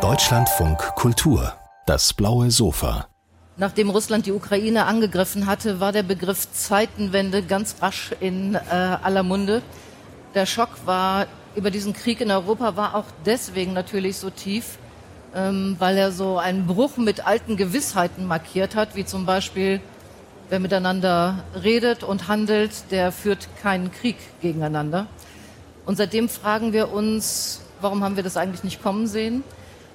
Deutschlandfunk Kultur, das blaue Sofa. Nachdem Russland die Ukraine angegriffen hatte, war der Begriff Zeitenwende ganz rasch in äh, aller Munde. Der Schock war über diesen Krieg in Europa war auch deswegen natürlich so tief, ähm, weil er so einen Bruch mit alten Gewissheiten markiert hat, wie zum Beispiel, wer miteinander redet und handelt, der führt keinen Krieg gegeneinander. Und seitdem fragen wir uns, warum haben wir das eigentlich nicht kommen sehen?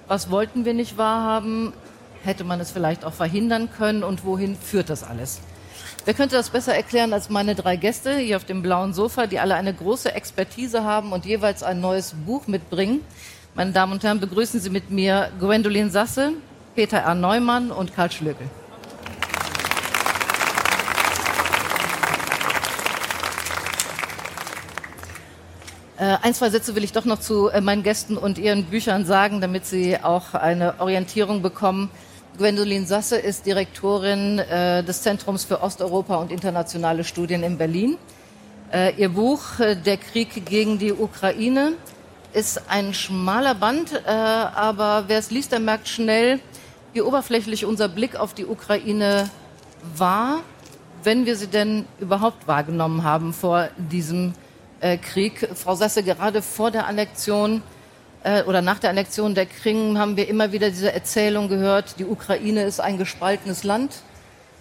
Was wollten wir nicht wahrhaben? Hätte man es vielleicht auch verhindern können? Und wohin führt das alles? Wer könnte das besser erklären als meine drei Gäste hier auf dem blauen Sofa, die alle eine große Expertise haben und jeweils ein neues Buch mitbringen? Meine Damen und Herren, begrüßen Sie mit mir Gwendolin Sasse, Peter R. Neumann und Karl Schlögel. Äh, ein, zwei Sätze will ich doch noch zu äh, meinen Gästen und ihren Büchern sagen, damit Sie auch eine Orientierung bekommen. Gwendolin Sasse ist Direktorin äh, des Zentrums für Osteuropa und internationale Studien in Berlin. Ihr Buch Der Krieg gegen die Ukraine ist ein schmaler Band, aber wer es liest, der merkt schnell, wie oberflächlich unser Blick auf die Ukraine war, wenn wir sie denn überhaupt wahrgenommen haben vor diesem äh, Krieg. Frau Sasse, gerade vor der Annexion äh, oder nach der Annexion der Krim haben wir immer wieder diese Erzählung gehört, die Ukraine ist ein gespaltenes Land.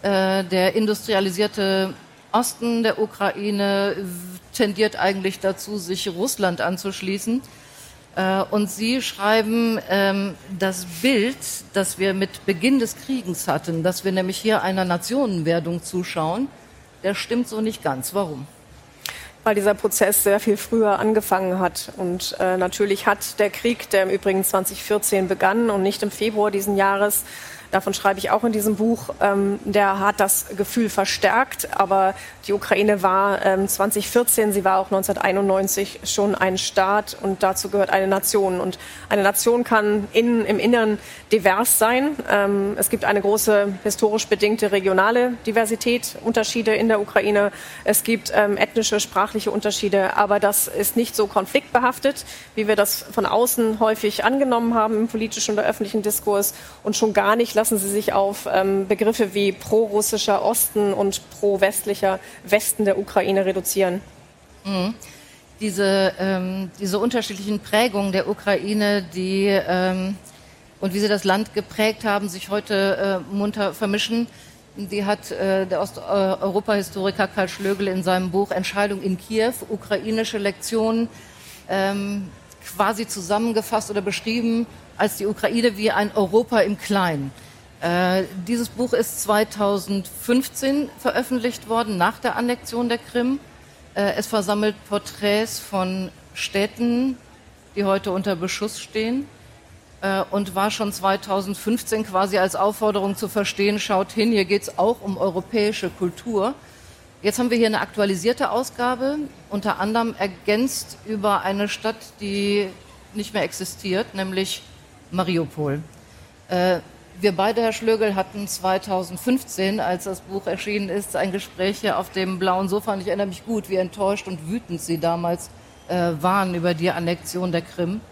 Äh, der industrialisierte Osten der Ukraine tendiert eigentlich dazu, sich Russland anzuschließen. Äh, und Sie schreiben, ähm, das Bild, das wir mit Beginn des Krieges hatten, dass wir nämlich hier einer Nationenwerdung zuschauen, der stimmt so nicht ganz. Warum? Weil dieser Prozess sehr viel früher angefangen hat. Und äh, natürlich hat der Krieg, der im Übrigen 2014 begann und nicht im Februar diesen Jahres, davon schreibe ich auch in diesem Buch, ähm, der hat das Gefühl verstärkt. Aber die Ukraine war ähm, 2014, sie war auch 1991 schon ein Staat und dazu gehört eine Nation. Und eine Nation kann innen, im Inneren divers sein. Ähm, es gibt eine große historisch bedingte regionale Diversität, Unterschiede in der Ukraine. Es gibt ähm, ethnische, sprachliche Unterschiede, aber das ist nicht so konfliktbehaftet, wie wir das von außen häufig angenommen haben im politischen oder öffentlichen Diskurs. Und schon gar nicht lassen sie sich auf ähm, Begriffe wie pro-russischer Osten und pro-westlicher Westen der Ukraine reduzieren. Mhm. Diese, ähm, diese unterschiedlichen Prägungen der Ukraine, die ähm, und wie sie das Land geprägt haben, sich heute äh, munter vermischen, die hat äh, der Osteuropa-Historiker Karl Schlögel in seinem Buch Entscheidung in Kiew, ukrainische Lektionen, ähm, quasi zusammengefasst oder beschrieben als die Ukraine wie ein Europa im Kleinen. Äh, dieses Buch ist 2015 veröffentlicht worden, nach der Annexion der Krim. Äh, es versammelt Porträts von Städten, die heute unter Beschuss stehen äh, und war schon 2015 quasi als Aufforderung zu verstehen, schaut hin, hier geht es auch um europäische Kultur. Jetzt haben wir hier eine aktualisierte Ausgabe, unter anderem ergänzt über eine Stadt, die nicht mehr existiert, nämlich Mariupol. Wir beide, Herr Schlögel, hatten 2015, als das Buch erschienen ist, ein Gespräch hier auf dem blauen Sofa. Und ich erinnere mich gut, wie enttäuscht und wütend Sie damals äh, waren über die Annexion der Krim.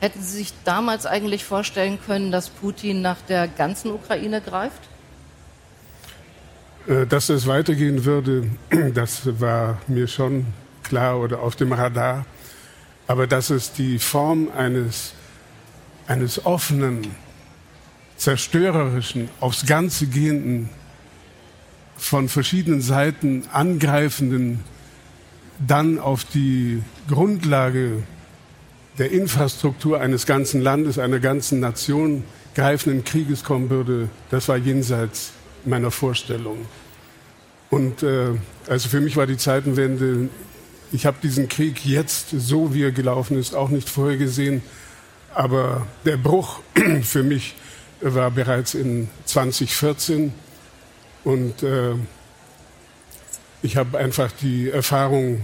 Hätten Sie sich damals eigentlich vorstellen können, dass Putin nach der ganzen Ukraine greift? Äh, dass es weitergehen würde, das war mir schon klar oder auf dem Radar. Aber dass es die Form eines, eines offenen, zerstörerischen, aufs Ganze gehenden, von verschiedenen Seiten angreifenden, dann auf die Grundlage der Infrastruktur eines ganzen Landes, einer ganzen Nation greifenden Krieges kommen würde, das war jenseits meiner Vorstellung. Und äh, also für mich war die Zeitenwende, ich habe diesen Krieg jetzt, so wie er gelaufen ist, auch nicht vorhergesehen. Aber der Bruch für mich war bereits in 2014 und äh, ich habe einfach die Erfahrung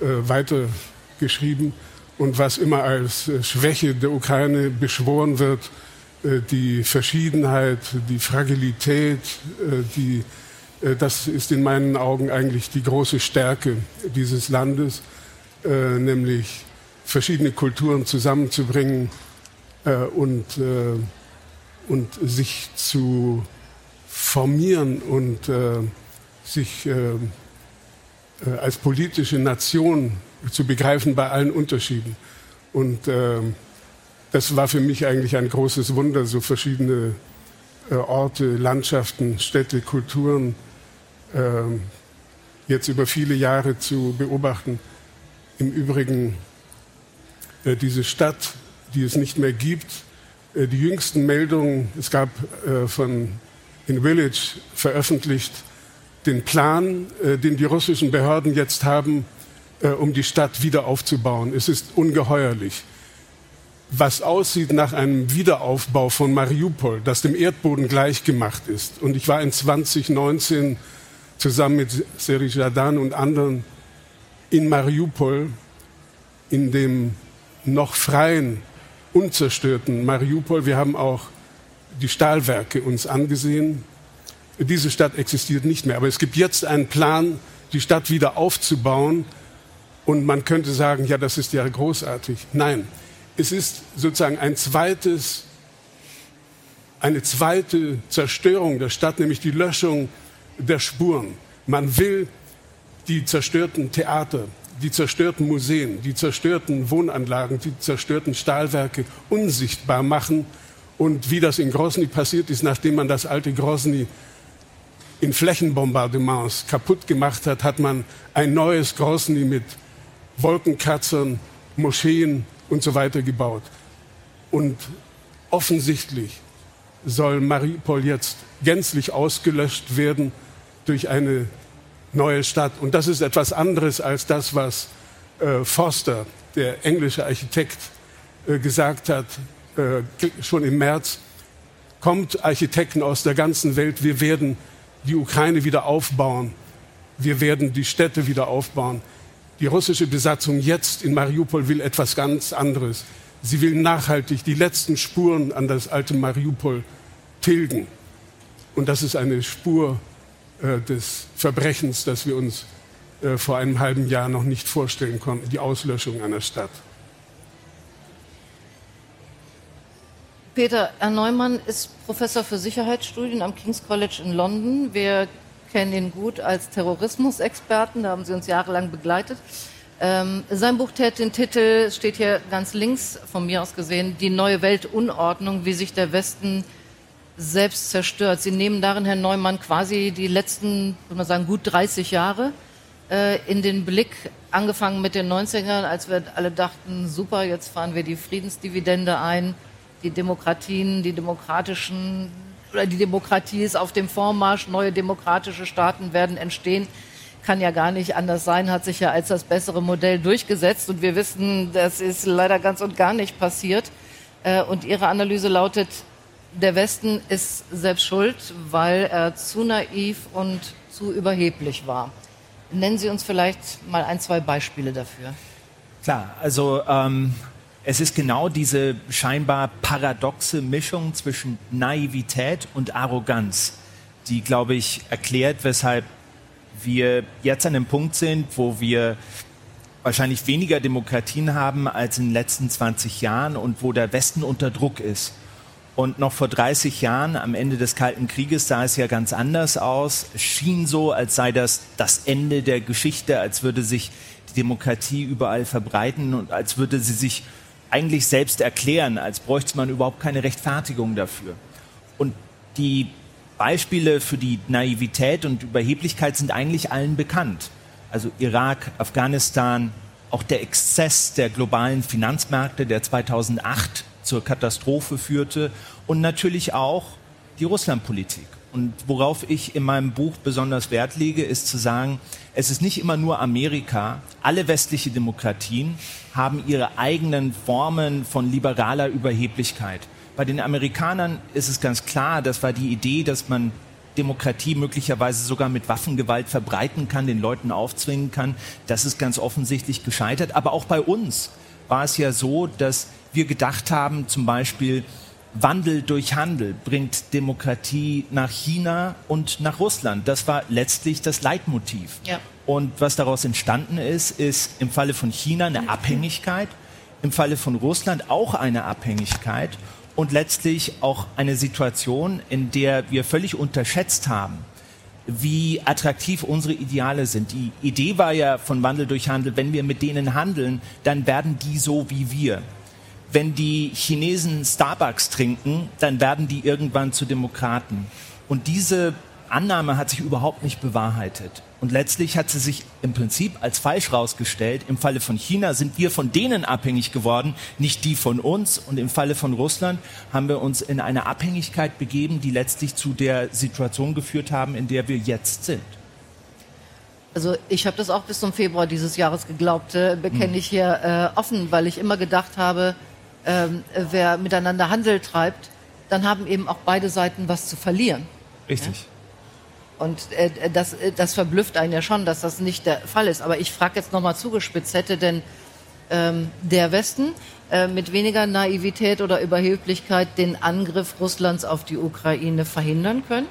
äh, weitergeschrieben. Und was immer als äh, Schwäche der Ukraine beschworen wird, äh, die Verschiedenheit, die Fragilität, äh, die, das ist in meinen Augen eigentlich die große Stärke dieses Landes, nämlich verschiedene Kulturen zusammenzubringen und, und sich zu formieren und äh, sich äh, äh, als politische Nation zu begreifen bei allen Unterschieden. Und äh, das war für mich eigentlich ein großes Wunder, so verschiedene Orte, Landschaften, Städte, Kulturen jetzt über viele Jahre zu beobachten. Im Übrigen äh, diese Stadt, die es nicht mehr gibt. Äh, die jüngsten Meldungen, es gab äh, von in Village veröffentlicht den Plan, den die russischen Behörden jetzt haben, um die Stadt wieder aufzubauen. Es ist ungeheuerlich. Was aussieht nach einem Wiederaufbau von Mariupol, das dem Erdboden gleichgemacht ist. Und ich war in 2019 zusammen mit Seri Jadan und anderen in Mariupol, in dem noch freien, unzerstörten Mariupol. Wir haben auch die Stahlwerke uns angesehen. Diese Stadt existiert nicht mehr. Aber es gibt jetzt einen Plan, die Stadt wieder aufzubauen. Und man könnte sagen, ja, das ist ja großartig. Nein, es ist sozusagen ein zweites, eine zweite Zerstörung der Stadt, nämlich die Löschung der Spuren. Man will die zerstörten Theater, die zerstörten Museen, die zerstörten Wohnanlagen, die zerstörten Stahlwerke unsichtbar machen. Und wie das in Grozny passiert ist, nachdem man das alte Grozny in Flächenbombardements kaputt gemacht hat, hat man ein neues Grozny mit Wolkenkratzern, Moscheen und so weiter gebaut. Und offensichtlich soll Mariupol jetzt gänzlich ausgelöscht werden durch eine neue Stadt. Und das ist etwas anderes als das, was äh, Forster, der englische Architekt, äh, gesagt hat, äh, schon im März. Kommt Architekten aus der ganzen Welt, wir werden die Ukraine wieder aufbauen, wir werden die Städte wieder aufbauen. Die russische Besatzung jetzt in Mariupol will etwas ganz anderes. Sie will nachhaltig die letzten Spuren an das alte Mariupol tilgen. Und das ist eine Spur äh, des Verbrechens, das wir uns äh, vor einem halben Jahr noch nicht vorstellen konnten, die Auslöschung einer Stadt. Peter Herr Neumann ist Professor für Sicherheitsstudien am King's College in London. Wir kennen ihn gut als Terrorismusexperten, da haben Sie uns jahrelang begleitet. Ähm, sein Buch trägt den Titel, steht hier ganz links von mir aus gesehen, Die neue Weltunordnung, wie sich der Westen selbst zerstört. Sie nehmen darin, Herr Neumann, quasi die letzten, würde man sagen, gut 30 Jahre äh, in den Blick, angefangen mit den 90ern, als wir alle dachten, super, jetzt fahren wir die Friedensdividende ein, die Demokratien, die demokratischen, oder die Demokratie ist auf dem Vormarsch, neue demokratische Staaten werden entstehen. Kann ja gar nicht anders sein, hat sich ja als das bessere Modell durchgesetzt und wir wissen, das ist leider ganz und gar nicht passiert. Äh, und Ihre Analyse lautet, der Westen ist selbst schuld, weil er zu naiv und zu überheblich war. Nennen Sie uns vielleicht mal ein, zwei Beispiele dafür. Klar, also ähm, es ist genau diese scheinbar paradoxe Mischung zwischen Naivität und Arroganz, die, glaube ich, erklärt, weshalb wir jetzt an dem Punkt sind, wo wir wahrscheinlich weniger Demokratien haben als in den letzten 20 Jahren und wo der Westen unter Druck ist. Und noch vor 30 Jahren, am Ende des Kalten Krieges, sah es ja ganz anders aus. Es schien so, als sei das das Ende der Geschichte, als würde sich die Demokratie überall verbreiten und als würde sie sich eigentlich selbst erklären, als bräuchte man überhaupt keine Rechtfertigung dafür. Und die Beispiele für die Naivität und Überheblichkeit sind eigentlich allen bekannt. Also Irak, Afghanistan, auch der Exzess der globalen Finanzmärkte, der 2008 zur Katastrophe führte und natürlich auch die Russlandpolitik. Und worauf ich in meinem Buch besonders Wert lege, ist zu sagen, es ist nicht immer nur Amerika. Alle westliche Demokratien haben ihre eigenen Formen von liberaler Überheblichkeit. Bei den Amerikanern ist es ganz klar, das war die Idee, dass man Demokratie möglicherweise sogar mit Waffengewalt verbreiten kann, den Leuten aufzwingen kann. Das ist ganz offensichtlich gescheitert. Aber auch bei uns war es ja so, dass wir gedacht haben, zum Beispiel, Wandel durch Handel bringt Demokratie nach China und nach Russland. Das war letztlich das Leitmotiv. Ja. Und was daraus entstanden ist, ist im Falle von China eine Abhängigkeit, im Falle von Russland auch eine Abhängigkeit und letztlich auch eine Situation, in der wir völlig unterschätzt haben, wie attraktiv unsere Ideale sind. Die Idee war ja von Wandel durch Handel, wenn wir mit denen handeln, dann werden die so wie wir. Wenn die Chinesen Starbucks trinken, dann werden die irgendwann zu Demokraten. Und diese Annahme hat sich überhaupt nicht bewahrheitet. Und letztlich hat sie sich im Prinzip als falsch herausgestellt. Im Falle von China sind wir von denen abhängig geworden, nicht die von uns. Und im Falle von Russland haben wir uns in eine Abhängigkeit begeben, die letztlich zu der Situation geführt haben, in der wir jetzt sind. Also ich habe das auch bis zum Februar dieses Jahres geglaubt, äh, bekenne hm. ich hier äh, offen, weil ich immer gedacht habe, äh, wer miteinander Handel treibt, dann haben eben auch beide Seiten was zu verlieren. Richtig. Ja? Und äh, das, äh, das verblüfft einen ja schon, dass das nicht der Fall ist. Aber ich frage jetzt nochmal zugespitzt, hätte denn ähm, der Westen äh, mit weniger Naivität oder Überheblichkeit den Angriff Russlands auf die Ukraine verhindern können?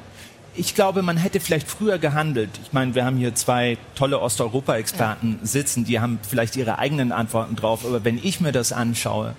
Ich glaube, man hätte vielleicht früher gehandelt. Ich meine, wir haben hier zwei tolle Osteuropa-Experten sitzen, die haben vielleicht ihre eigenen Antworten drauf. Aber wenn ich mir das anschaue,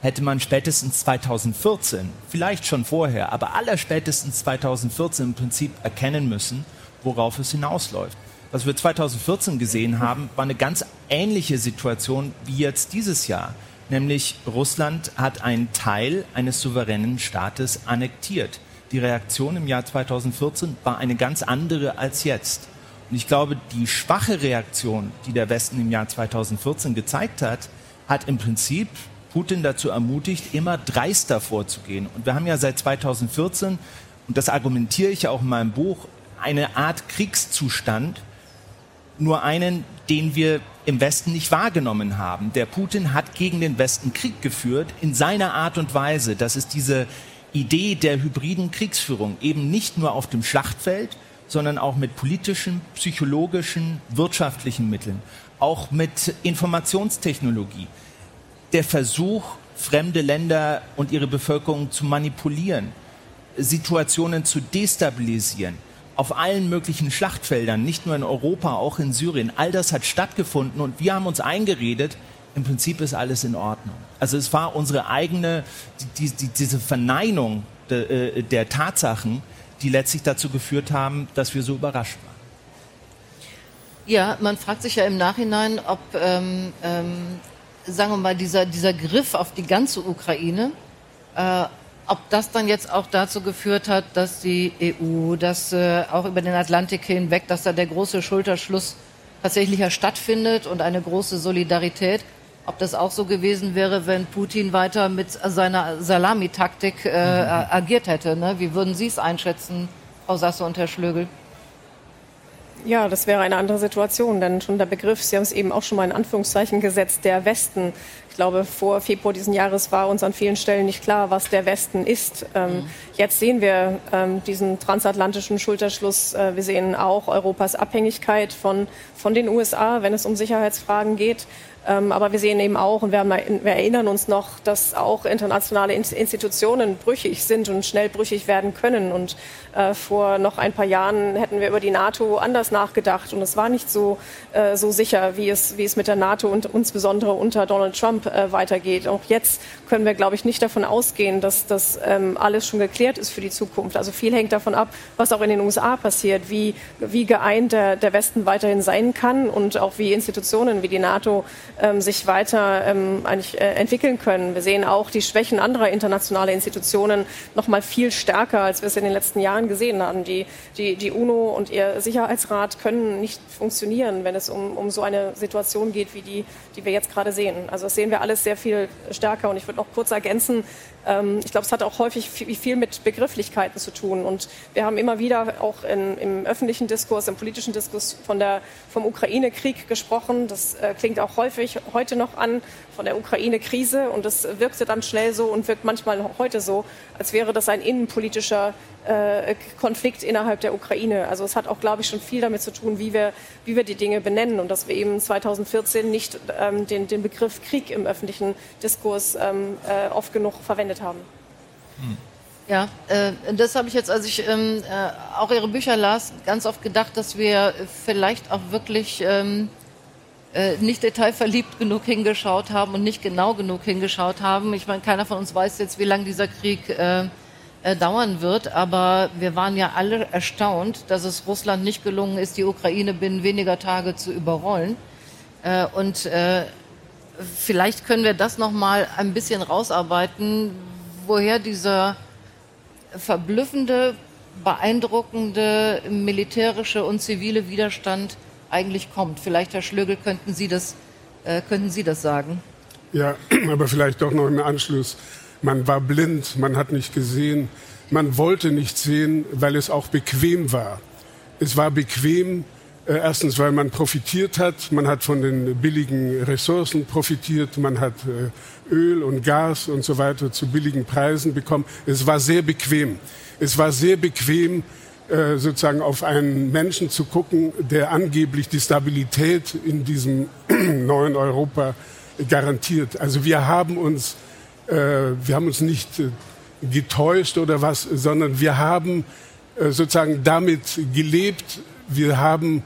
hätte man spätestens 2014, vielleicht schon vorher, aber allerspätestens 2014 im Prinzip erkennen müssen, worauf es hinausläuft. Was wir 2014 gesehen haben, war eine ganz ähnliche Situation wie jetzt dieses Jahr. Nämlich Russland hat einen Teil eines souveränen Staates annektiert. Die Reaktion im Jahr 2014 war eine ganz andere als jetzt. Und ich glaube, die schwache Reaktion, die der Westen im Jahr 2014 gezeigt hat, hat im Prinzip Putin dazu ermutigt, immer dreister vorzugehen. Und wir haben ja seit 2014, und das argumentiere ich ja auch in meinem Buch, eine Art Kriegszustand, nur einen, den wir im Westen nicht wahrgenommen haben. Der Putin hat gegen den Westen Krieg geführt in seiner Art und Weise. Das ist diese Idee der hybriden Kriegsführung, eben nicht nur auf dem Schlachtfeld, sondern auch mit politischen, psychologischen, wirtschaftlichen Mitteln, auch mit Informationstechnologie der Versuch, fremde Länder und ihre Bevölkerung zu manipulieren, Situationen zu destabilisieren, auf allen möglichen Schlachtfeldern, nicht nur in Europa, auch in Syrien. All das hat stattgefunden und wir haben uns eingeredet, im Prinzip ist alles in Ordnung. Also es war unsere eigene, die, die, diese Verneinung de, äh, der Tatsachen, die letztlich dazu geführt haben, dass wir so überrascht waren. Ja, man fragt sich ja im Nachhinein, ob ähm, ähm, sagen wir mal, dieser, dieser Griff auf die ganze Ukraine, äh, ob das dann jetzt auch dazu geführt hat, dass die EU, dass äh, auch über den Atlantik hinweg, dass da der große Schulterschluss tatsächlich ja stattfindet und eine große Solidarität. Ob das auch so gewesen wäre, wenn Putin weiter mit seiner Salamitaktik äh, mhm. agiert hätte. Ne? Wie würden Sie es einschätzen, Frau Sasse und Herr Schlögel? Ja, das wäre eine andere Situation, denn schon der Begriff, Sie haben es eben auch schon mal in Anführungszeichen gesetzt, der Westen. Ich glaube, vor Februar diesen Jahres war uns an vielen Stellen nicht klar, was der Westen ist. Ähm, mhm. Jetzt sehen wir ähm, diesen transatlantischen Schulterschluss. Äh, wir sehen auch Europas Abhängigkeit von, von den USA, wenn es um Sicherheitsfragen geht. Ähm, aber wir sehen eben auch, und wir, haben, wir, erinnern uns noch, dass auch internationale Institutionen brüchig sind und schnell brüchig werden können. Und äh, vor noch ein paar Jahren hätten wir über die NATO anders nachgedacht. Und es war nicht so, äh, so sicher, wie es, wie es mit der NATO und insbesondere unter Donald Trump äh, weitergeht. Auch jetzt können wir, glaube ich, nicht davon ausgehen, dass das ähm, alles schon geklärt ist für die Zukunft. Also viel hängt davon ab, was auch in den USA passiert, wie, wie geeint der, der Westen weiterhin sein kann und auch wie Institutionen wie die NATO ähm, sich weiter ähm, eigentlich, entwickeln können. Wir sehen auch die Schwächen anderer internationaler Institutionen noch mal viel stärker, als wir es in den letzten Jahren gesehen haben. Die, die, die UNO und ihr Sicherheitsrat können nicht funktionieren, wenn es um, um so eine Situation geht, wie die, die wir jetzt gerade sehen. Also das sehen wir alles sehr viel stärker. Und ich würde noch kurz ergänzen, ähm, ich glaube, es hat auch häufig viel mit Begrifflichkeiten zu tun. Und wir haben immer wieder auch in, im öffentlichen Diskurs, im politischen Diskurs von der, vom Ukraine-Krieg gesprochen. Das äh, klingt auch häufig heute noch an von der Ukraine-Krise. Und das wirkte dann schnell so und wirkt manchmal heute so, als wäre das ein innenpolitischer äh, Konflikt innerhalb der Ukraine. Also es hat auch, glaube ich, schon viel damit zu tun, wie wir, wie wir die Dinge benennen und dass wir eben 2014 nicht ähm, den, den Begriff Krieg im öffentlichen Diskurs ähm, äh, oft genug verwendet haben. Hm. Ja, äh, das habe ich jetzt, als ich ähm, äh, auch Ihre Bücher las, ganz oft gedacht, dass wir vielleicht auch wirklich ähm, äh, nicht detailverliebt genug hingeschaut haben und nicht genau genug hingeschaut haben. Ich meine, keiner von uns weiß jetzt, wie lange dieser Krieg äh, äh, dauern wird, aber wir waren ja alle erstaunt, dass es Russland nicht gelungen ist, die Ukraine binnen weniger Tage zu überrollen. Äh, und äh, vielleicht können wir das noch mal ein bisschen rausarbeiten, woher dieser verblüffende, beeindruckende militärische und zivile Widerstand eigentlich kommt. Vielleicht, Herr Schlögel, könnten Sie das, äh, könnten Sie das sagen? Ja, aber vielleicht doch noch im Anschluss. Man war blind, man hat nicht gesehen, man wollte nicht sehen, weil es auch bequem war. Es war bequem, äh, erstens, weil man profitiert hat, man hat von den billigen Ressourcen profitiert, man hat äh, Öl und Gas und so weiter zu billigen Preisen bekommen. Es war sehr bequem. Es war sehr bequem, äh, sozusagen auf einen Menschen zu gucken, der angeblich die Stabilität in diesem neuen Europa garantiert. Also wir haben uns, äh, wir haben uns nicht äh, getäuscht oder was, sondern wir haben äh, sozusagen damit gelebt. Wir haben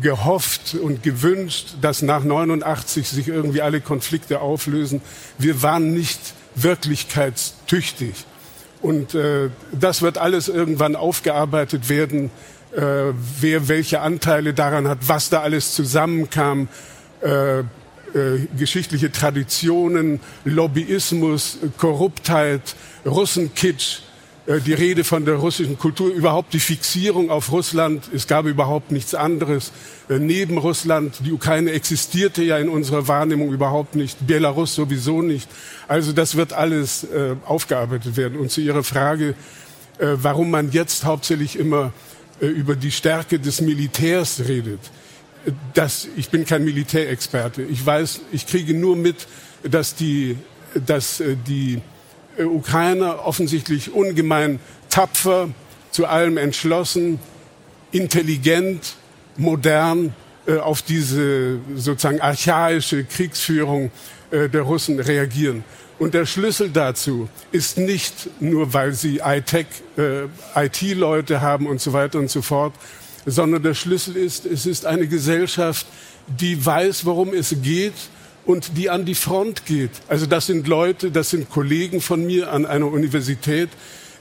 gehofft und gewünscht, dass nach 89 sich irgendwie alle Konflikte auflösen. Wir waren nicht wirklichkeitstüchtig. Und äh, das wird alles irgendwann aufgearbeitet werden, äh, wer welche Anteile daran hat, was da alles zusammenkam, äh, äh, geschichtliche Traditionen, Lobbyismus, Korruptheit, Russenkitsch, die Rede von der russischen Kultur, überhaupt die Fixierung auf Russland. Es gab überhaupt nichts anderes äh, neben Russland. Die Ukraine existierte ja in unserer Wahrnehmung überhaupt nicht, Belarus sowieso nicht. Also das wird alles äh, aufgearbeitet werden. Und zu Ihrer Frage, warum man jetzt hauptsächlich immer über die Stärke des Militärs redet. Das, ich bin kein Militärexperte. Ich weiß, ich kriege nur mit, dass die, dass die äh, Ukrainer offensichtlich ungemein tapfer, zu allem entschlossen, intelligent, modern äh, auf diese sozusagen archaische Kriegsführung äh, der Russen reagieren. Und der Schlüssel dazu ist nicht nur, weil sie Hightech, äh, IT-Leute haben und so weiter und so fort, sondern der Schlüssel ist, es ist eine Gesellschaft, die weiß, worum es geht und die an die Front geht. Also das sind Leute, das sind Kollegen von mir an einer Universität,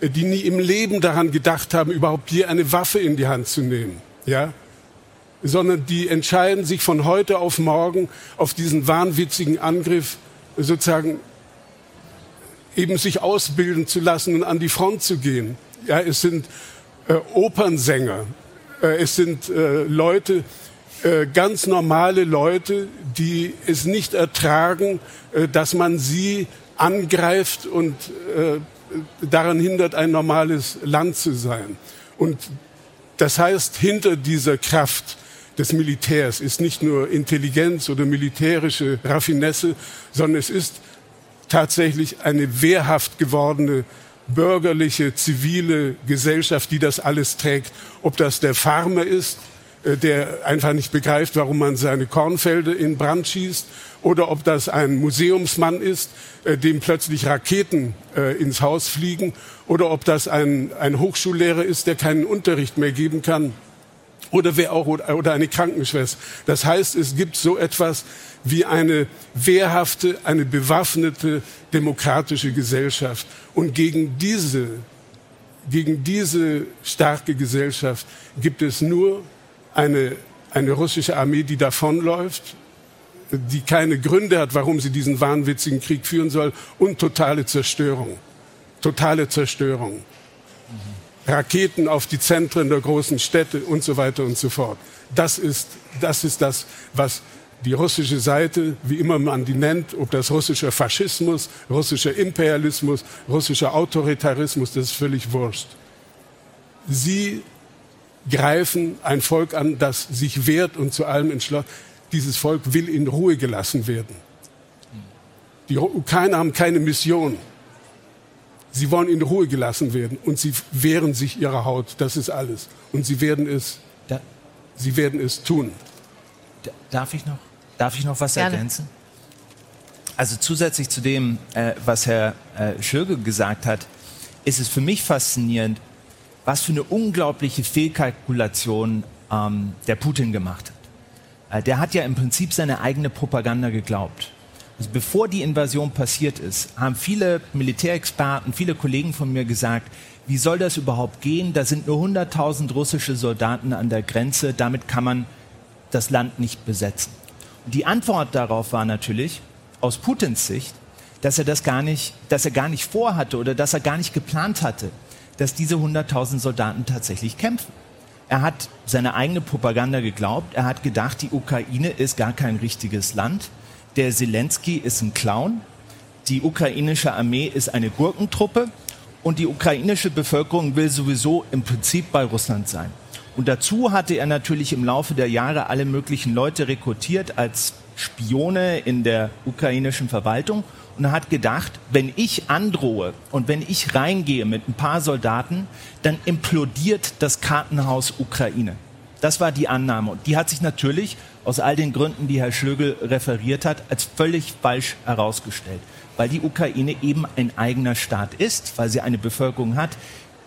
äh, die nie im Leben daran gedacht haben, überhaupt hier eine Waffe in die Hand zu nehmen. Ja? Sondern die entscheiden sich von heute auf morgen auf diesen wahnwitzigen Angriff sozusagen eben sich ausbilden zu lassen und an die Front zu gehen. Ja, es sind äh, Opernsänger, äh, es sind äh, Leute, äh, ganz normale Leute, die es nicht ertragen, äh, dass man sie angreift und äh, daran hindert, ein normales Land zu sein. Und das heißt, hinter dieser Kraft des Militärs ist nicht nur Intelligenz oder militärische Raffinesse, sondern es ist tatsächlich eine wehrhaft gewordene bürgerliche, zivile Gesellschaft, die das alles trägt. Ob das der Farmer ist, der einfach nicht begreift, warum man seine Kornfelder in Brand schießt, oder ob das ein Museumsmann ist, äh, dem plötzlich Raketen äh, ins Haus fliegen, oder ob das ein, ein Hochschullehrer ist, der keinen Unterricht mehr geben kann, oder wer auch, oder eine Krankenschwester. Das heißt, es gibt so etwas wie eine wehrhafte, eine bewaffnete demokratische Gesellschaft. Und gegen diese, gegen diese starke Gesellschaft gibt es nur eine, eine russische Armee, die davonläuft, die keine Gründe hat, warum sie diesen wahnwitzigen Krieg führen soll, und totale Zerstörung. Totale Zerstörung. Raketen auf die Zentren der großen Städte und so weiter und so fort. Das ist, das ist das, was die russische Seite, wie immer man die nennt, ob das russischer Faschismus, russischer Imperialismus, russischer Autoritarismus, das ist völlig wurscht. Sie greifen ein Volk an, das sich wehrt und zu allem entschlossen. Dieses Volk will in Ruhe gelassen werden. Die Ukrainer haben keine Mission. Sie wollen in Ruhe gelassen werden und sie wehren sich ihrer Haut. Das ist alles. Und sie werden es, da, sie werden es tun. Darf ich noch, darf ich noch was Gerne. ergänzen? Also zusätzlich zu dem, äh, was Herr äh, Schöge gesagt hat, ist es für mich faszinierend, was für eine unglaubliche Fehlkalkulation ähm, der Putin gemacht hat. äh, der hat ja im Prinzip seine eigene Propaganda geglaubt. Also bevor die Invasion passiert ist, haben viele Militärexperten, viele Kollegen von mir gesagt, wie soll das überhaupt gehen? Da sind nur 100.000 russische Soldaten an der Grenze, damit kann man das Land nicht besetzen. Und die Antwort darauf war natürlich, aus Putins Sicht, dass er das gar nicht, dass er gar nicht vorhatte oder dass er gar nicht geplant hatte, dass diese 100.000 Soldaten tatsächlich kämpfen. Er hat seine eigene Propaganda geglaubt. Er hat gedacht, die Ukraine ist gar kein richtiges Land der Zelensky ist ein Clown, die ukrainische Armee ist eine Gurkentruppe und die ukrainische Bevölkerung will sowieso im Prinzip bei Russland sein. Und dazu hatte er natürlich im Laufe der Jahre alle möglichen Leute rekrutiert als Spione in der ukrainischen Verwaltung und hat gedacht, wenn ich androhe und wenn ich reingehe mit ein paar Soldaten, dann implodiert das Kartenhaus Ukraine. Das war die Annahme. Und die hat sich natürlich aus all den Gründen, die Herr Schlögel referiert hat, als völlig falsch herausgestellt. Weil die Ukraine eben ein eigener Staat ist, weil sie eine Bevölkerung hat,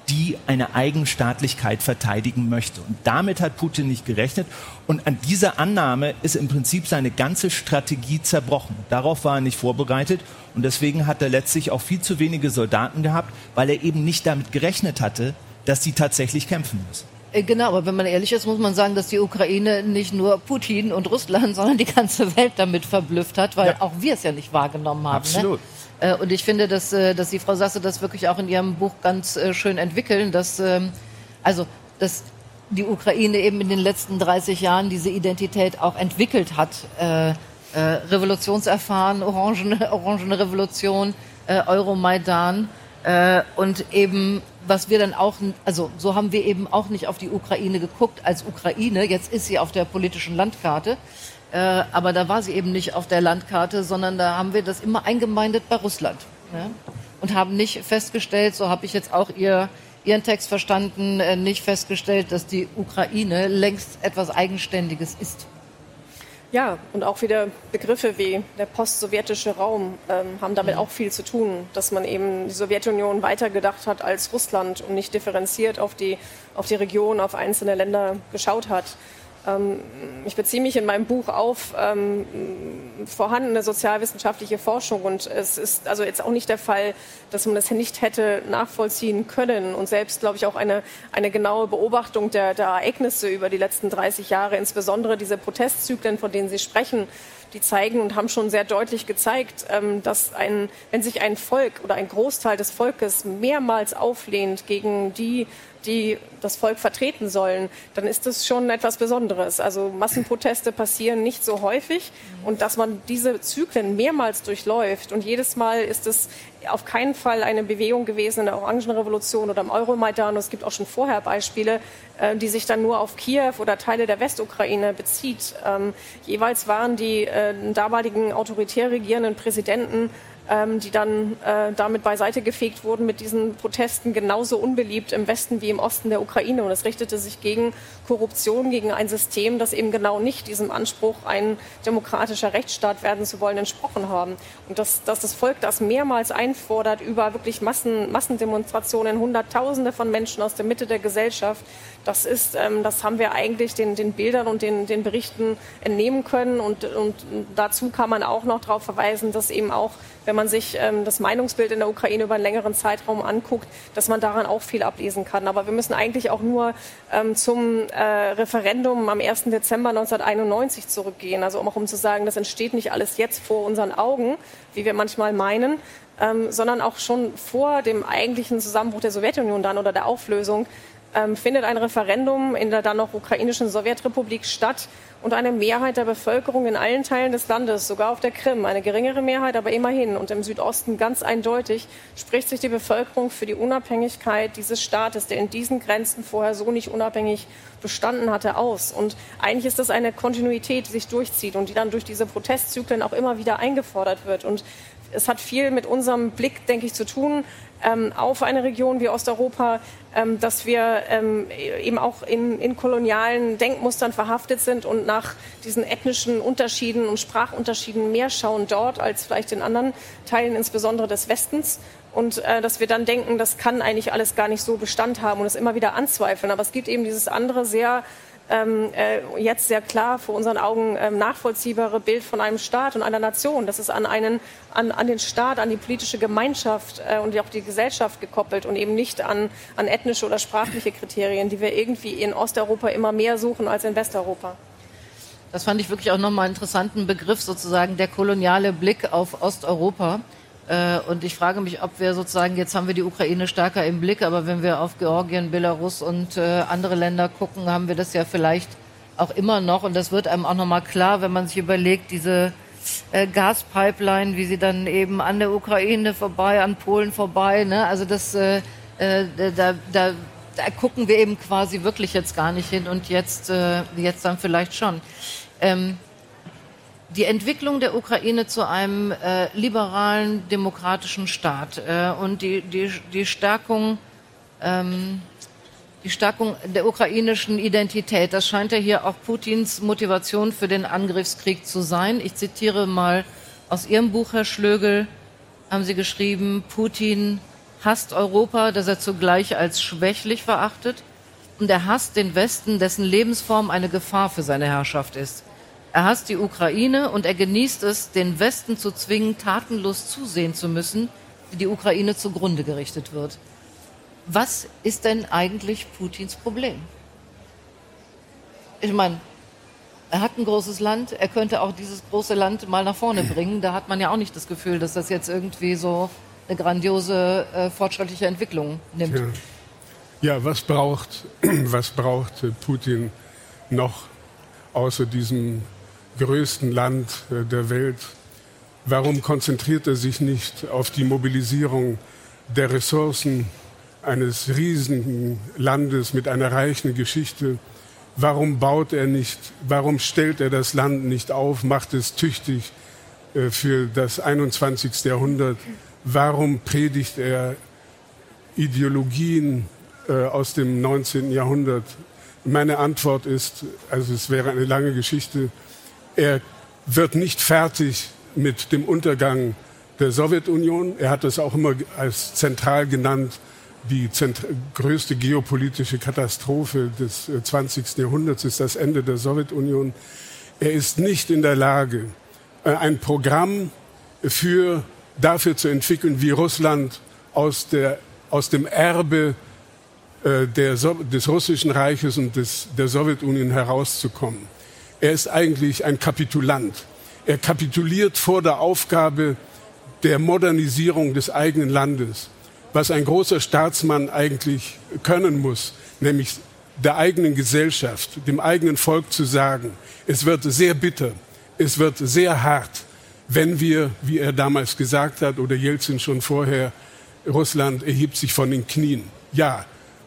die eine Eigenstaatlichkeit verteidigen möchte. Und damit hat Putin nicht gerechnet. Und an dieser Annahme ist im Prinzip seine ganze Strategie zerbrochen. Darauf war er nicht vorbereitet. Und deswegen hat er letztlich auch viel zu wenige Soldaten gehabt, weil er eben nicht damit gerechnet hatte, dass sie tatsächlich kämpfen müssen. Äh, genau, aber wenn man ehrlich ist, muss man sagen, dass die Ukraine nicht nur Putin und Russland, sondern die ganze Welt damit verblüfft hat, weil ja. auch wir es ja nicht wahrgenommen haben. Ne? Absolut. Ne? Und ich finde, dass, äh, dass die Frau Sasse das wirklich auch in ihrem Buch ganz schön entwickeln, dass, ähm, also, dass die Ukraine eben in den letzten 30 Jahren diese Identität auch entwickelt hat. Äh, äh, Revolutionserfahren, Orangene, Orangene Revolution, äh, Euromaidan äh, und eben was wir dann auch, also so haben wir eben auch nicht auf die Ukraine geguckt als Ukraine. Jetzt ist sie auf der politischen Landkarte. Äh, aber da war sie eben nicht auf der Landkarte, sondern da haben wir das immer eingemeindet bei Russland. Ne? Und haben nicht festgestellt, so habe ich jetzt auch ihr, Ihren Text verstanden, äh, nicht festgestellt, dass die Ukraine längst etwas Eigenständiges ist. Ja, und auch wieder Begriffe wie der postsowjetische Raum ähm, haben damit mhm. auch viel zu tun, dass man eben die Sowjetunion weitergedacht hat als Russland und nicht differenziert auf die, auf die Region, auf einzelne Länder geschaut hat. Ähm, ich beziehe mich in meinem Buch auf ähm, vorhandene sozialwissenschaftliche Forschung. Und es ist also jetzt auch nicht der Fall, dass man das nicht hätte nachvollziehen können. Und selbst, glaube ich, auch eine, eine genaue Beobachtung der, der Ereignisse über die letzten 30 Jahre, insbesondere diese Protestzyklen, von denen Sie sprechen, die zeigen und haben schon sehr deutlich gezeigt, ähm, dass ein, wenn sich ein Volk oder ein Großteil des Volkes mehrmals auflehnt gegen die die das Volk vertreten sollen, dann ist das schon etwas Besonderes. Also Massenproteste passieren nicht so häufig und dass man diese Zyklen mehrmals durchläuft und jedes Mal ist es auf keinen Fall eine Bewegung gewesen in der Orangenrevolution oder im Euromaidan. Es gibt auch schon vorher Beispiele, äh, die sich dann nur auf Kiew oder Teile der Westukraine bezieht. Ähm, jeweils waren die äh, damaligen autoritär regierenden Präsidenten ähm, die dann äh, damit beiseite gefegt wurden mit diesen Protesten, genauso unbeliebt im Westen wie im Osten der Ukraine. Und es richtete sich gegen Korruption, gegen ein System, das eben genau nicht diesem Anspruch, ein demokratischer Rechtsstaat werden zu wollen, entsprochen haben. Und dass, dass das Volk das mehrmals einfordert über wirklich Massen, Massendemonstrationen, Hunderttausende von Menschen aus der Mitte der Gesellschaft, das ist, ähm, das haben wir eigentlich den, den Bildern und den, den Berichten entnehmen können. Und, und dazu kann man auch noch darauf verweisen, dass eben auch, wenn man sich ähm, das Meinungsbild in der Ukraine über einen längeren Zeitraum anguckt, dass man daran auch viel ablesen kann. Aber wir müssen eigentlich auch nur ähm, zum äh, Referendum am 1. Dezember 1991 zurückgehen. Also um auch um zu sagen, das entsteht nicht alles jetzt vor unseren Augen, wie wir manchmal meinen, ähm, sondern auch schon vor dem eigentlichen Zusammenbruch der Sowjetunion dann oder der Auflösung ähm, findet ein Referendum in der dann noch ukrainischen Sowjetrepublik statt und eine Mehrheit der Bevölkerung in allen Teilen des Landes, sogar auf der Krim, eine geringere Mehrheit, aber immerhin und im Südosten ganz eindeutig, spricht sich die Bevölkerung für die Unabhängigkeit dieses Staates, der in diesen Grenzen vorher so nicht unabhängig bestanden hatte, aus. Und eigentlich ist das eine Kontinuität, die sich durchzieht und die dann durch diese Protestzyklen auch immer wieder eingefordert wird. Und es hat viel mit unserem Blick, denke ich, zu tun ähm, auf eine Region wie Osteuropa, ähm, dass wir ähm, eben auch in, in, kolonialen Denkmustern verhaftet sind und nach diesen ethnischen Unterschieden und Sprachunterschieden mehr schauen dort als vielleicht in anderen Teilen, insbesondere des Westens. Und äh, dass wir dann denken, das kann eigentlich alles gar nicht so Bestand haben und es immer wieder anzweifeln. Aber es gibt eben dieses andere sehr ähm, äh, jetzt sehr klar vor unseren Augen ähm, nachvollziehbare Bild von einem Staat und einer Nation. Das ist an, einen, an, an den Staat, an die politische Gemeinschaft äh, und auch die Gesellschaft gekoppelt und eben nicht an, an ethnische oder sprachliche Kriterien, die wir irgendwie in Osteuropa immer mehr suchen als in Westeuropa. Das fand ich wirklich auch nochmal einen interessanten Begriff, sozusagen der koloniale Blick auf Osteuropa. Äh, und ich frage mich, ob wir sozusagen, jetzt haben wir die Ukraine stärker im Blick, aber wenn wir auf Georgien, Belarus und äh, andere Länder gucken, haben wir das ja vielleicht auch immer noch. Und das wird einem auch nochmal klar, wenn man sich überlegt, diese äh, Gaspipeline, wie sie dann eben an der Ukraine vorbei, an Polen vorbei. Ne? Also das, da, da, da gucken wir eben quasi wirklich jetzt gar nicht hin und jetzt, jetzt dann vielleicht schon. Ähm, die Entwicklung der Ukraine zu einem äh, liberalen, demokratischen Staat äh, und die, die, die, Stärkung, ähm, die Stärkung der ukrainischen Identität, das scheint ja hier auch Putins Motivation für den Angriffskrieg zu sein. Ich zitiere mal aus Ihrem Buch, Herr Schlögel, haben Sie geschrieben, Putin hasst Europa, das er zugleich als schwächlich verachtet, und er hasst den Westen, dessen Lebensform eine Gefahr für seine Herrschaft ist. Er hasst die Ukraine und er genießt es, den Westen zu zwingen, tatenlos zusehen zu müssen, wie die Ukraine zugrunde gerichtet wird. Was ist denn eigentlich Putins Problem? Ich meine, er hat ein großes Land, er könnte auch dieses große Land mal nach vorne bringen. Da hat man ja auch nicht das Gefühl, dass das jetzt irgendwie so eine grandiose äh, fortschrittliche Entwicklung nimmt. Ja. ja, was braucht, was braucht Putin noch außer diesem größten Land äh, der Welt. Warum konzentriert er sich nicht auf die Mobilisierung der Ressourcen eines riesigen Landes mit einer reichen Geschichte? Warum baut er nicht, warum stellt er das Land nicht auf, macht es tüchtig äh, für das 21. Jahrhundert? Warum predigt er Ideologien äh, aus dem 19. Jahrhundert? Meine Antwort ist, also es wäre eine lange Geschichte, er wird nicht fertig mit dem Untergang der Sowjetunion. Er hat das auch immer als zentral genannt, die größte geopolitische Katastrophe des 20. Äh, Jahrhunderts ist das Ende der Sowjetunion. Er ist nicht in der Lage, äh, ein Programm für, dafür zu entwickeln, wie Russland aus, der, aus dem Erbe äh, der, des Russischen Reiches und des, der Sowjetunion herauszukommen. Er ist eigentlich ein Kapitulant. Er kapituliert vor der Aufgabe der Modernisierung des eigenen Landes, was ein großer Staatsmann eigentlich können muss, nämlich der eigenen Gesellschaft, dem eigenen Volk zu sagen, es wird sehr bitter, es wird sehr hart, wenn wir, wie er damals gesagt hat, oder Jelzin schon vorher, Russland erhebt sich von den Knien. Ja,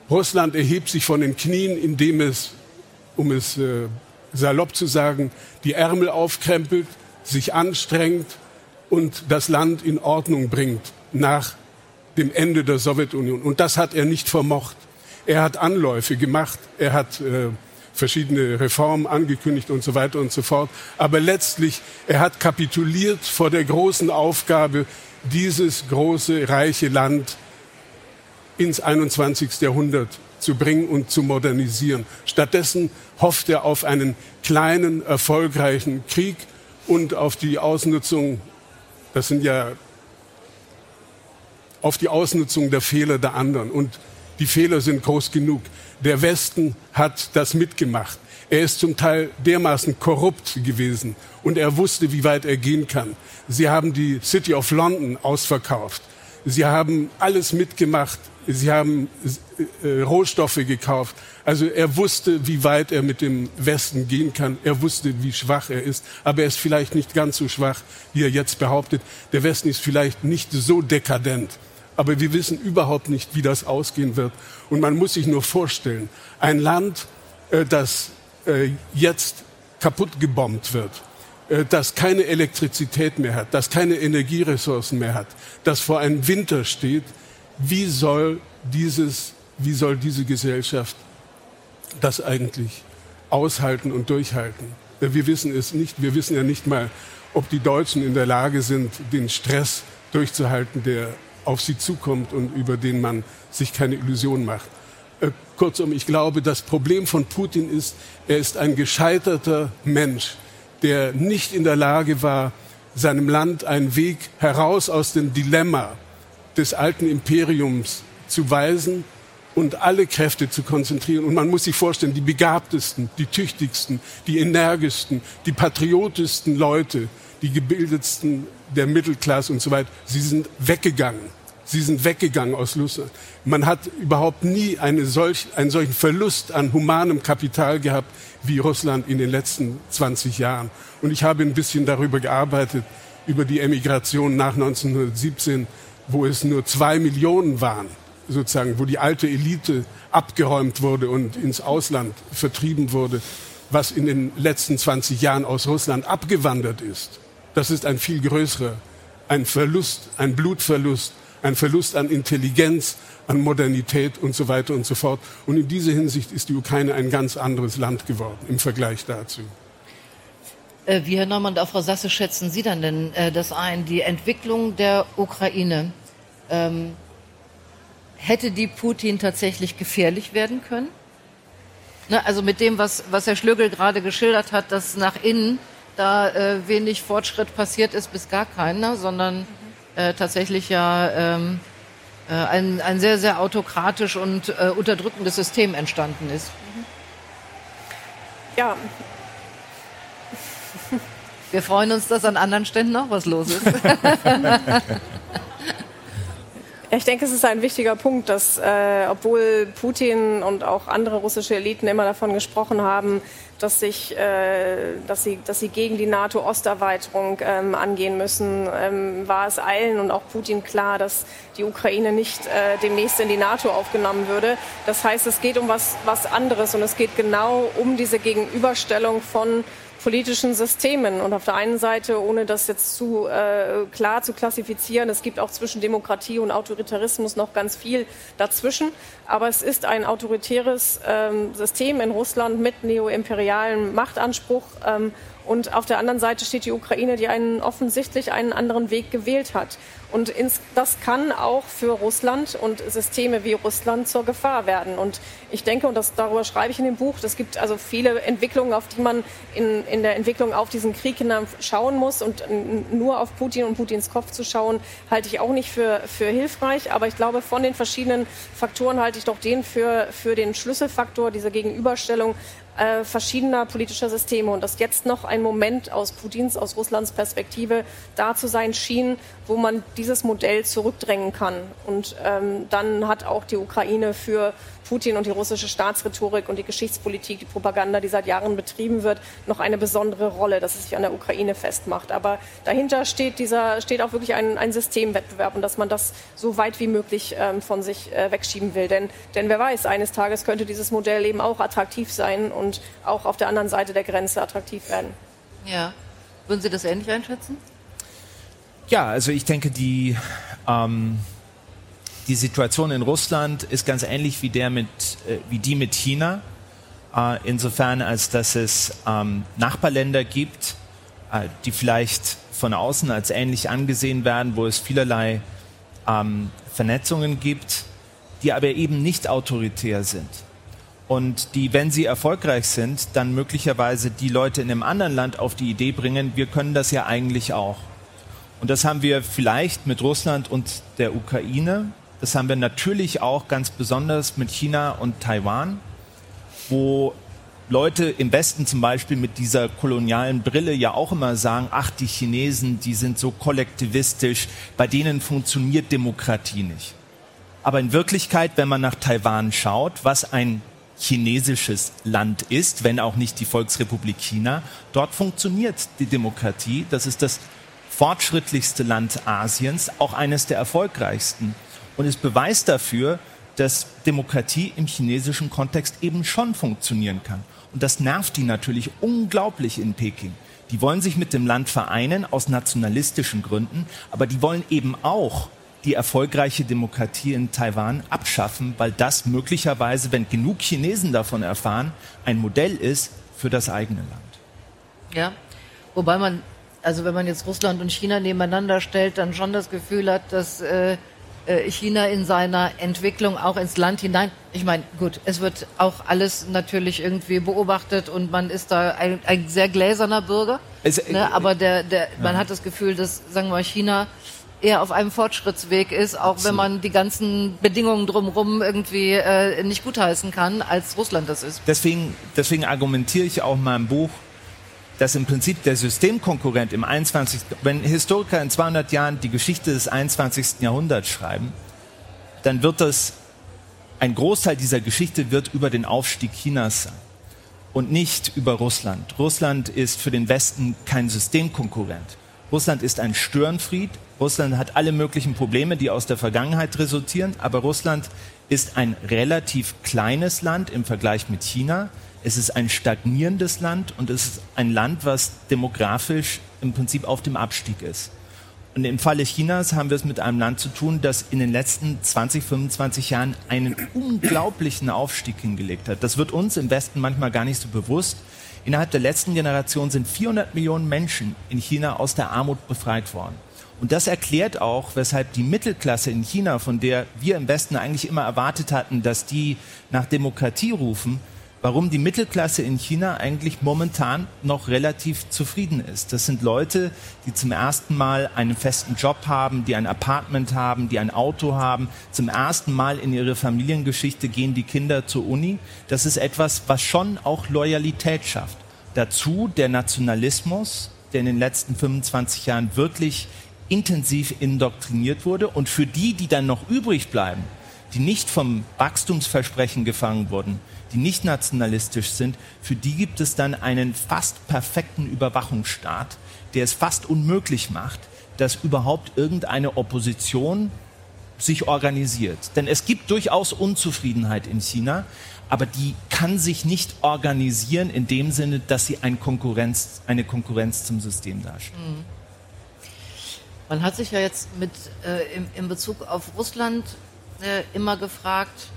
Russland erhebt sich von den Knien, indem es, um es äh, salopp zu sagen, die Ärmel aufkrempelt, sich anstrengt und das Land in Ordnung bringt nach dem Ende der Sowjetunion. Und das hat er nicht vermocht. Er hat Anläufe gemacht, er hat äh, verschiedene Reformen angekündigt und so weiter und so fort. Aber letztlich, er hat kapituliert vor der großen Aufgabe, dieses große, reiche Land ins 21. Jahrhundert zu bringen und zu modernisieren. Stattdessen hofft er auf einen kleinen, erfolgreichen Krieg und auf die Ausnutzung, das sind ja auf die Ausnutzung der Fehler der anderen. Und die Fehler sind groß genug. Der Westen hat das mitgemacht. Er ist zum Teil dermaßen korrupt gewesen und er wusste, wie weit er gehen kann. Sie haben die City of London ausverkauft. Sie haben alles mitgemacht, Sie haben äh, Rohstoffe gekauft. Also er wusste, wie weit er mit dem Westen gehen kann. Er wusste, wie schwach er ist. Aber er ist vielleicht nicht ganz so schwach, wie er jetzt behauptet. Der Westen ist vielleicht nicht so dekadent. Aber wir wissen überhaupt nicht, wie das ausgehen wird. Und man muss sich nur vorstellen, ein Land, äh, das äh, jetzt kaputt gebombt wird, äh, das keine Elektrizität mehr hat, das keine Energieressourcen mehr hat, das vor einem Winter steht, wie soll, dieses, wie soll diese Gesellschaft das eigentlich aushalten und durchhalten? Wir wissen es nicht. Wir wissen ja nicht mal, ob die Deutschen in der Lage sind, den Stress durchzuhalten, der auf sie zukommt und über den man sich keine Illusion macht. Äh, kurzum, ich glaube, das Problem von Putin ist, er ist ein gescheiterter Mensch, der nicht in der Lage war, seinem Land einen Weg heraus aus dem Dilemma des alten Imperiums zu weisen und alle Kräfte zu konzentrieren. Und man muss sich vorstellen, die begabtesten, die tüchtigsten, die energischsten, die patriotischsten Leute, die gebildetsten der Mittelklasse und so weiter, sie sind weggegangen. Sie sind weggegangen aus Russland. Man hat überhaupt nie eine solch, einen solchen Verlust an humanem Kapital gehabt wie Russland in den letzten 20 Jahren. Und ich habe ein bisschen darüber gearbeitet, über die Emigration nach 1917, wo es nur zwei Millionen waren sozusagen, wo die alte Elite abgeräumt wurde und ins Ausland vertrieben wurde, was in den letzten 20 Jahren aus Russland abgewandert ist. Das ist ein viel größerer, ein Verlust, ein Blutverlust, ein Verlust an Intelligenz, an Modernität und so weiter und so fort. Und in dieser Hinsicht ist die Ukraine ein ganz anderes Land geworden im Vergleich dazu. Äh, wie, Herr Neumann, auch Frau Sasse, schätzen Sie dann denn äh, das ein, die Entwicklung der Ukraine? Ähm, hätte die Putin tatsächlich gefährlich werden können? Ne, also mit dem, was, was Herr Schlögel gerade geschildert hat, dass nach innen da äh, wenig Fortschritt passiert ist, bis gar keiner, sondern äh, tatsächlich ja ähm, äh, ein, ein sehr, sehr autokratisch und äh, unterdrückendes System entstanden ist. Ja. Wir freuen uns, dass an anderen Ständen auch was los ist. Ich denke, es ist ein wichtiger Punkt, dass äh, obwohl Putin und auch andere russische Eliten immer davon gesprochen haben, dass, sich, äh, dass, sie, dass sie gegen die NATO-Osterweiterung ähm, angehen müssen, ähm, war es allen und auch Putin klar, dass die Ukraine nicht äh, demnächst in die NATO aufgenommen würde. Das heißt, es geht um was, was anderes und es geht genau um diese Gegenüberstellung von politischen Systemen. Und auf der einen Seite, ohne das jetzt zu äh, klar zu klassifizieren, es gibt auch zwischen Demokratie und Autoritarismus noch ganz viel dazwischen. Aber es ist ein autoritäres ähm, System in Russland mit neoimperialem Machtanspruch. Ähm, und auf der anderen Seite steht die Ukraine, die einen offensichtlich einen anderen Weg gewählt hat. Und ins, das kann auch für Russland und Systeme wie Russland zur Gefahr werden. Und ich denke, und das, darüber schreibe ich in dem Buch, es gibt also viele Entwicklungen, auf die man in, in der Entwicklung auf diesen Krieg hinein schauen muss. Und nur auf Putin und Putins Kopf zu schauen, halte ich auch nicht für, für hilfreich. Aber ich glaube, von den verschiedenen Faktoren halte ich doch den für, für den Schlüsselfaktor, diese Gegenüberstellung äh, verschiedener politischer Systeme und dass jetzt noch ein Moment aus Putins, aus Russlands Perspektive da zu sein schien, wo man dieses Modell zurückdrängen kann. Und ähm, dann hat auch die Ukraine für Putin und die russische Staatsrhetorik und die Geschichtspolitik, die Propaganda, die seit Jahren betrieben wird, noch eine besondere Rolle, dass es sich an der Ukraine festmacht. Aber dahinter steht, dieser, steht auch wirklich ein, ein Systemwettbewerb und dass man das so weit wie möglich ähm, von sich äh, wegschieben will. Denn, denn wer weiß, eines Tages könnte dieses Modell eben auch attraktiv sein und auch auf der anderen Seite der Grenze attraktiv werden. Ja. Würden Sie das ähnlich einschätzen? Ja, also ich denke, die ähm, die Situation in Russland ist ganz ähnlich wie, der mit, äh, wie die mit China. Äh, insofern, als dass es ähm, Nachbarländer gibt, äh, die vielleicht von außen als ähnlich angesehen werden, wo es vielerlei ähm, Vernetzungen gibt, die aber eben nicht autoritär sind. Und die, wenn sie erfolgreich sind, dann möglicherweise die Leute in einem anderen Land auf die Idee bringen, wir können das ja eigentlich auch. Und das haben wir vielleicht mit Russland und der Ukraine, das haben wir natürlich auch ganz besonders mit China und Taiwan, wo Leute im Westen zum Beispiel mit dieser kolonialen Brille ja auch immer sagen, ach, die Chinesen, die sind so kollektivistisch, bei denen funktioniert Demokratie nicht. Aber in Wirklichkeit, wenn man nach Taiwan schaut, was ein chinesisches Land ist, wenn auch nicht die Volksrepublik China, dort funktioniert die Demokratie. Das ist das fortschrittlichste Land Asiens, auch eines der erfolgreichsten und ist Beweis dafür, dass Demokratie im chinesischen Kontext eben schon funktionieren kann. Und das nervt die natürlich unglaublich in Peking. Die wollen sich mit dem Land vereinen aus nationalistischen Gründen, aber die wollen eben auch die erfolgreiche Demokratie in Taiwan abschaffen, weil das möglicherweise, wenn genug Chinesen davon erfahren, ein Modell ist für das eigene Land. Ja, wobei man, also wenn man jetzt Russland und China nebeneinander stellt, dann schon das Gefühl hat, dass äh, äh, China in seiner Entwicklung auch ins Land hinein. Ich meine, gut, es wird auch alles natürlich irgendwie beobachtet und man ist da ein, ein sehr gläserner Bürger. Es, äh, ne? Aber der, der, man hat das Gefühl, dass, sagen wir mal, China eher auf einem Fortschrittsweg ist, auch Absolut. wenn man die ganzen Bedingungen drumherum irgendwie äh, nicht gutheißen kann, als Russland das ist. Deswegen, deswegen argumentiere ich auch in meinem Buch, dass im Prinzip der Systemkonkurrent im 21. Wenn Historiker in 200 Jahren die Geschichte des 21. Jahrhunderts schreiben, dann wird das, ein Großteil dieser Geschichte wird über den Aufstieg Chinas sein und nicht über Russland. Russland ist für den Westen kein Systemkonkurrent. Russland ist ein Störenfried. Russland hat alle möglichen Probleme, die aus der Vergangenheit resultieren. Aber Russland ist ein relativ kleines Land im Vergleich mit China. Es ist ein stagnierendes Land und es ist ein Land, was demografisch im Prinzip auf dem Abstieg ist. Und im Falle Chinas haben wir es mit einem Land zu tun, das in den letzten 20, 25 Jahren einen unglaublichen Aufstieg hingelegt hat. Das wird uns im Westen manchmal gar nicht so bewusst. Innerhalb der letzten Generation sind 400 Millionen Menschen in China aus der Armut befreit worden. Und das erklärt auch, weshalb die Mittelklasse in China, von der wir im Westen eigentlich immer erwartet hatten, dass die nach Demokratie rufen, warum die Mittelklasse in China eigentlich momentan noch relativ zufrieden ist. Das sind Leute, die zum ersten Mal einen festen Job haben, die ein Apartment haben, die ein Auto haben. Zum ersten Mal in ihre Familiengeschichte gehen die Kinder zur Uni. Das ist etwas, was schon auch Loyalität schafft. Dazu der Nationalismus, der in den letzten 25 Jahren wirklich intensiv indoktriniert wurde. Und für die, die dann noch übrig bleiben, die nicht vom Wachstumsversprechen gefangen wurden, die nicht nationalistisch sind, für die gibt es dann einen fast perfekten Überwachungsstaat, der es fast unmöglich macht, dass überhaupt irgendeine Opposition sich organisiert. Denn es gibt durchaus Unzufriedenheit in China, aber die kann sich nicht organisieren in dem Sinne, dass sie ein Konkurrenz, eine Konkurrenz zum System darstellt. Mhm. Man hat sich ja jetzt mit, äh, im, in Bezug auf Russland äh, immer gefragt,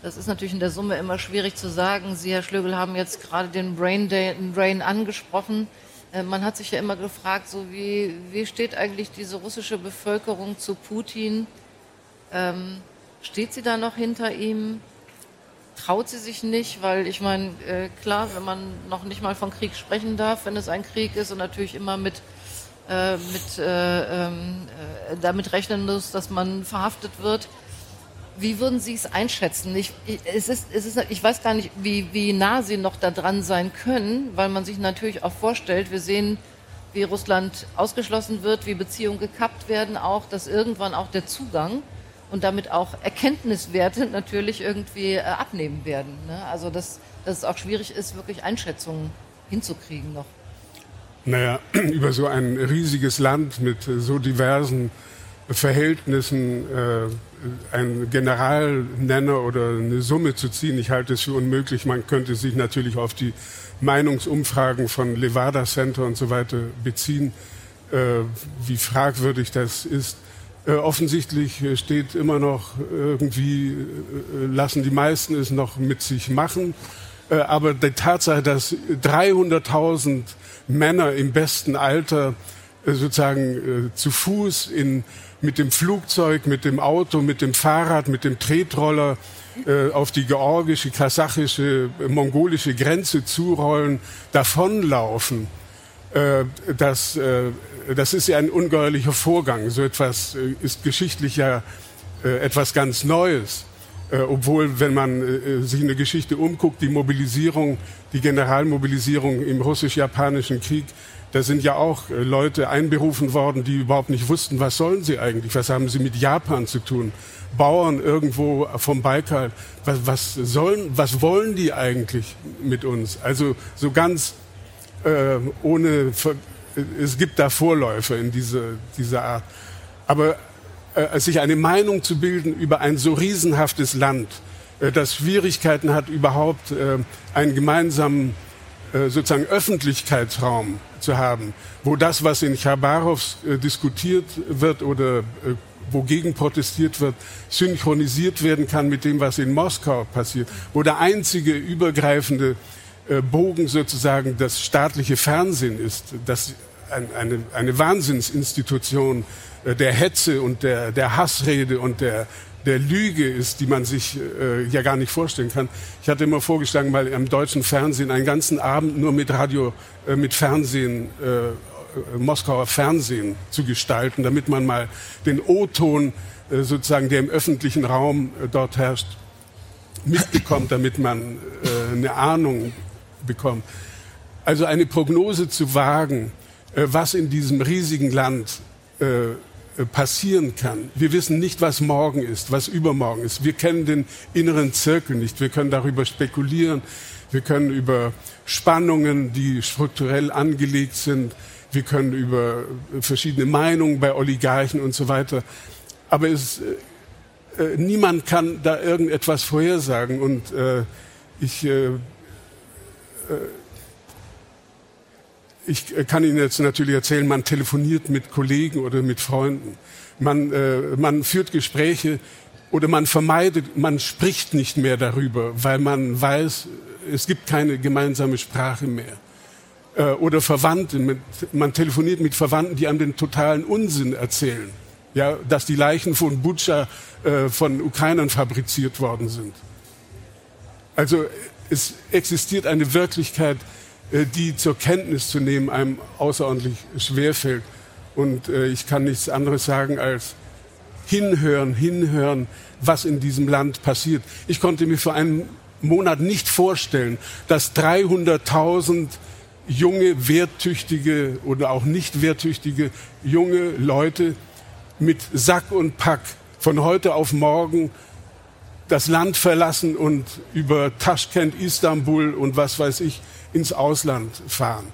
das ist natürlich in der Summe immer schwierig zu sagen. Sie, Herr Schlögel, haben jetzt gerade den Brain Drain angesprochen. Äh, man hat sich ja immer gefragt, so wie, wie steht eigentlich diese russische Bevölkerung zu Putin? Ähm, steht sie da noch hinter ihm? Traut sie sich nicht? Weil ich meine, äh, klar, wenn man noch nicht mal von Krieg sprechen darf, wenn es ein Krieg ist und natürlich immer mit, äh, mit äh, ähm, äh, damit rechnen muss, dass man verhaftet wird, wie würden Sie es einschätzen? Ich, es ist, es ist, ich weiß gar nicht, wie, wie nah Sie noch da dran sein können, weil man sich natürlich auch vorstellt, wir sehen, wie Russland ausgeschlossen wird, wie Beziehungen gekappt werden, auch, dass irgendwann auch der Zugang und damit auch Erkenntniswerte natürlich irgendwie äh, abnehmen werden. Ne? Also, dass, dass es auch schwierig ist, wirklich Einschätzungen hinzukriegen noch. Naja, über so ein riesiges Land mit so diversen Verhältnissen äh, einen Generalnenner oder eine Summe zu ziehen. Ich halte es für unmöglich. Man könnte sich natürlich auf die Meinungsumfragen von Levada Center und so weiter beziehen, äh, wie fragwürdig das ist. Äh, offensichtlich steht immer noch irgendwie, äh, lassen die meisten es noch mit sich machen. Äh, aber die Tatsache, dass 300.000 Männer im besten Alter äh, sozusagen zu Fuß in mit dem Flugzeug, mit dem Auto, mit dem Fahrrad, mit dem Tretroller äh, auf die georgische, kasachische, mongolische Grenze zurollen, davonlaufen. Äh, das, äh, das ist ja ein ungeheuerlicher Vorgang. So etwas äh, ist geschichtlich ja äh, etwas ganz Neues. Äh, obwohl, wenn man sich in der Geschichte umguckt, die Mobilisierung, die Generalmobilisierung im russisch-japanischen Krieg da sind ja auch äh, Leute einberufen worden, die überhaupt nicht wussten, was sollen sie eigentlich, was haben sie mit Japan zu tun. Bauern irgendwo vom Baikal, was, was sollen, was wollen die eigentlich mit uns? Also so ganz äh, ohne, es gibt da Vorläufer in diese, dieser Art. Aber äh, sich eine Meinung zu bilden über ein so riesenhaftes Land, äh, das Schwierigkeiten hat, überhaupt äh, einen gemeinsamen äh, sozusagen Öffentlichkeitsraum zu haben, wo das, was in Chabarovs äh, diskutiert wird oder äh, wogegen protestiert wird, synchronisiert werden kann mit dem, was in Moskau passiert, wo der einzige übergreifende Bogen sozusagen das staatliche Fernsehen ist, das ein, eine, eine Wahnsinnsinstitution der Hetze und der, der Hassrede und der, der Lüge ist, die man sich äh, ja gar nicht vorstellen kann. Ich hatte immer vorgeschlagen, mal im deutschen Fernsehen einen ganzen Abend nur mit Radio, äh, mit Fernsehen, äh, äh Moskauer Fernsehen zu gestalten, damit man mal den O-Ton äh, sozusagen, der im öffentlichen Raum äh, dort herrscht, mitbekommt, damit man äh, eine Ahnung bekommt. Also eine Prognose zu wagen, äh, was in diesem riesigen Land äh, passieren kann. Wir wissen nicht, was morgen ist, was übermorgen ist. Wir kennen den inneren Zirkel nicht. Wir können darüber spekulieren. Wir können über Spannungen, die strukturell angelegt sind. Wir können über verschiedene Meinungen bei Oligarchen und so weiter. Aber es, äh, niemand kann da irgendetwas vorhersagen. Und äh, ich äh, ich kann Ihnen jetzt natürlich erzählen, man telefoniert mit Kollegen oder mit Freunden. Man, äh, man führt Gespräche oder man vermeidet, man spricht nicht mehr darüber, weil man weiß, es gibt keine gemeinsame Sprache mehr. Äh, oder Verwandte, mit, man telefoniert mit Verwandten, die einem den totalen Unsinn erzählen. Ja, dass die Leichen von Butscha äh, von Ukrainern fabriziert worden sind. Also es existiert eine Wirklichkeit, äh, die zur Kenntnis zu nehmen einem außerordentlich schwerfällt. Und äh, ich kann nichts anderes sagen als hinhören, hinhören, was in diesem Land passiert. Ich konnte mir vor einem Monat nicht vorstellen, dass 300.000 junge, wehrtüchtige oder auch nicht wehrtüchtige junge Leute mit Sack und Pack von heute auf morgen das Land verlassen und über Taschkent, Istanbul und was weiß ich ins Ausland fahren.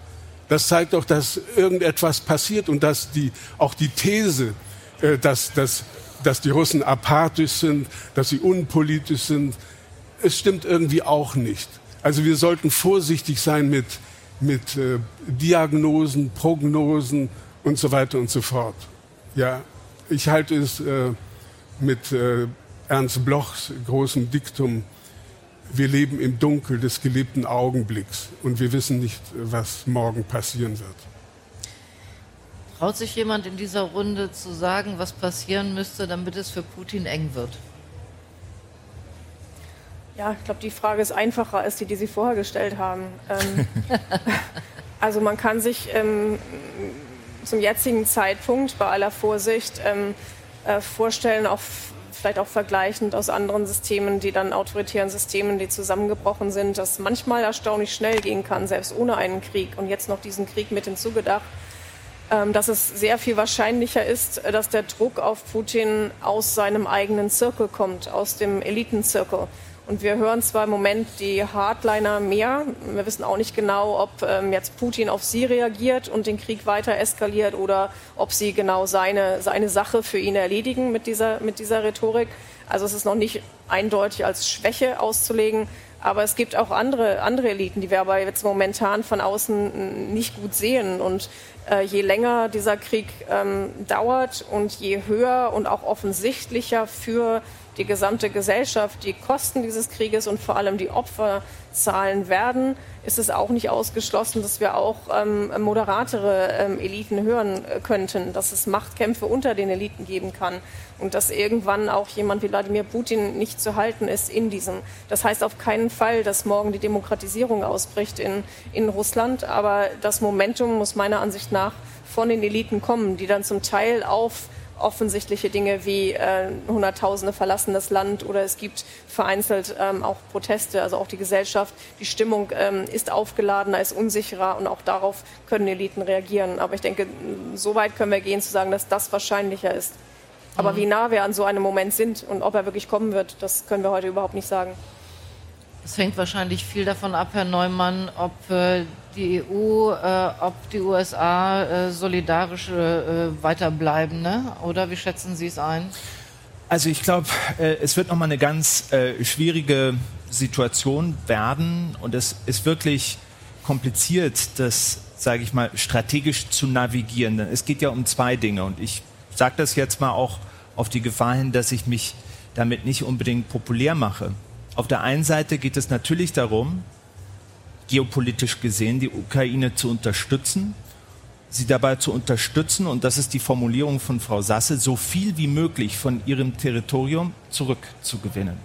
Das zeigt doch, dass irgendetwas passiert und dass die, auch die These, äh, dass, dass, dass die Russen apathisch sind, dass sie unpolitisch sind, es stimmt irgendwie auch nicht. Also wir sollten vorsichtig sein mit, mit äh, Diagnosen, Prognosen und so weiter und so fort. Ja, ich halte es äh, mit äh, Ernst Blochs großem Diktum wir leben im Dunkel des gelebten Augenblicks und wir wissen nicht, was morgen passieren wird. Traut sich jemand in dieser Runde zu sagen, was passieren müsste, damit es für Putin eng wird? Ja, ich glaube, die Frage ist einfacher als die, die Sie vorher gestellt haben. Ähm, also man kann sich ähm, zum jetzigen Zeitpunkt bei aller Vorsicht ähm, äh, vorstellen, auf vielleicht auch vergleichend aus anderen Systemen, die dann autoritären Systemen, die zusammengebrochen sind, dass manchmal erstaunlich schnell gehen kann, selbst ohne einen Krieg und jetzt noch diesen Krieg mit hinzugedacht, ähm, dass es sehr viel wahrscheinlicher ist, dass der Druck auf Putin aus seinem eigenen Zirkel kommt, aus dem Elitenzirkel. Und wir hören zwar im Moment die Hardliner mehr. Wir wissen auch nicht genau, ob ähm, jetzt Putin auf sie reagiert und den Krieg weiter eskaliert oder ob sie genau seine, seine Sache für ihn erledigen mit dieser, mit dieser Rhetorik. Also es ist noch nicht eindeutig als Schwäche auszulegen. Aber es gibt auch andere, andere Eliten, die wir aber jetzt momentan von außen nicht gut sehen. Und äh, je länger dieser Krieg ähm, dauert und je höher und auch offensichtlicher für die gesamte Gesellschaft die Kosten dieses Krieges und vor allem die Opfer zahlen werden, ist es auch nicht ausgeschlossen, dass wir auch ähm, moderatere ähm, Eliten hören äh, könnten, dass es Machtkämpfe unter den Eliten geben kann und dass irgendwann auch jemand wie Wladimir Putin nicht zu halten ist in diesem. Das heißt auf keinen Fall, dass morgen die Demokratisierung ausbricht in, in Russland, aber das Momentum muss meiner Ansicht nach von den Eliten kommen, die dann zum Teil auf offensichtliche Dinge wie äh, Hunderttausende verlassen das Land oder es gibt vereinzelt ähm, auch Proteste, also auch die Gesellschaft, die Stimmung ähm, ist aufgeladener, ist unsicherer und auch darauf können Eliten reagieren. Aber ich denke, so weit können wir gehen zu sagen, dass das wahrscheinlicher ist. Aber mhm. wie nah wir an so einem Moment sind und ob er wirklich kommen wird, das können wir heute überhaupt nicht sagen. Es hängt wahrscheinlich viel davon ab, Herr Neumann, ob äh, die EU, äh, ob die USA äh, solidarisch äh, weiterbleiben, ne? oder wie schätzen Sie es ein? Also ich glaube, äh, es wird nochmal eine ganz äh, schwierige Situation werden und es ist wirklich kompliziert, das, sage ich mal, strategisch zu navigieren. Es geht ja um zwei Dinge und ich sage das jetzt mal auch auf die Gefahr hin, dass ich mich damit nicht unbedingt populär mache. Auf der einen Seite geht es natürlich darum, geopolitisch gesehen die Ukraine zu unterstützen sie dabei zu unterstützen, und das ist die Formulierung von Frau Sasse, so viel wie möglich von ihrem Territorium zurückzugewinnen.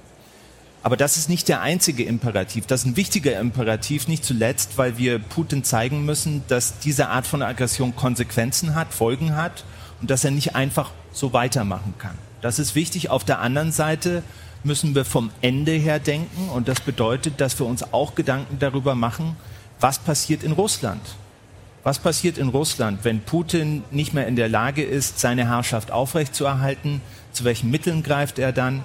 Aber das ist nicht der einzige Imperativ. Das ist ein wichtiger Imperativ, nicht zuletzt, weil wir Putin zeigen müssen, dass diese Art von Aggression Konsequenzen hat, Folgen hat und dass er nicht einfach so weitermachen kann. Das ist wichtig. Auf der anderen Seite müssen wir vom Ende her denken und das bedeutet, dass wir uns auch Gedanken darüber machen, was passiert in Russland. Was passiert in Russland, wenn Putin nicht mehr in der Lage ist, seine Herrschaft aufrechtzuerhalten? Zu welchen Mitteln greift er dann?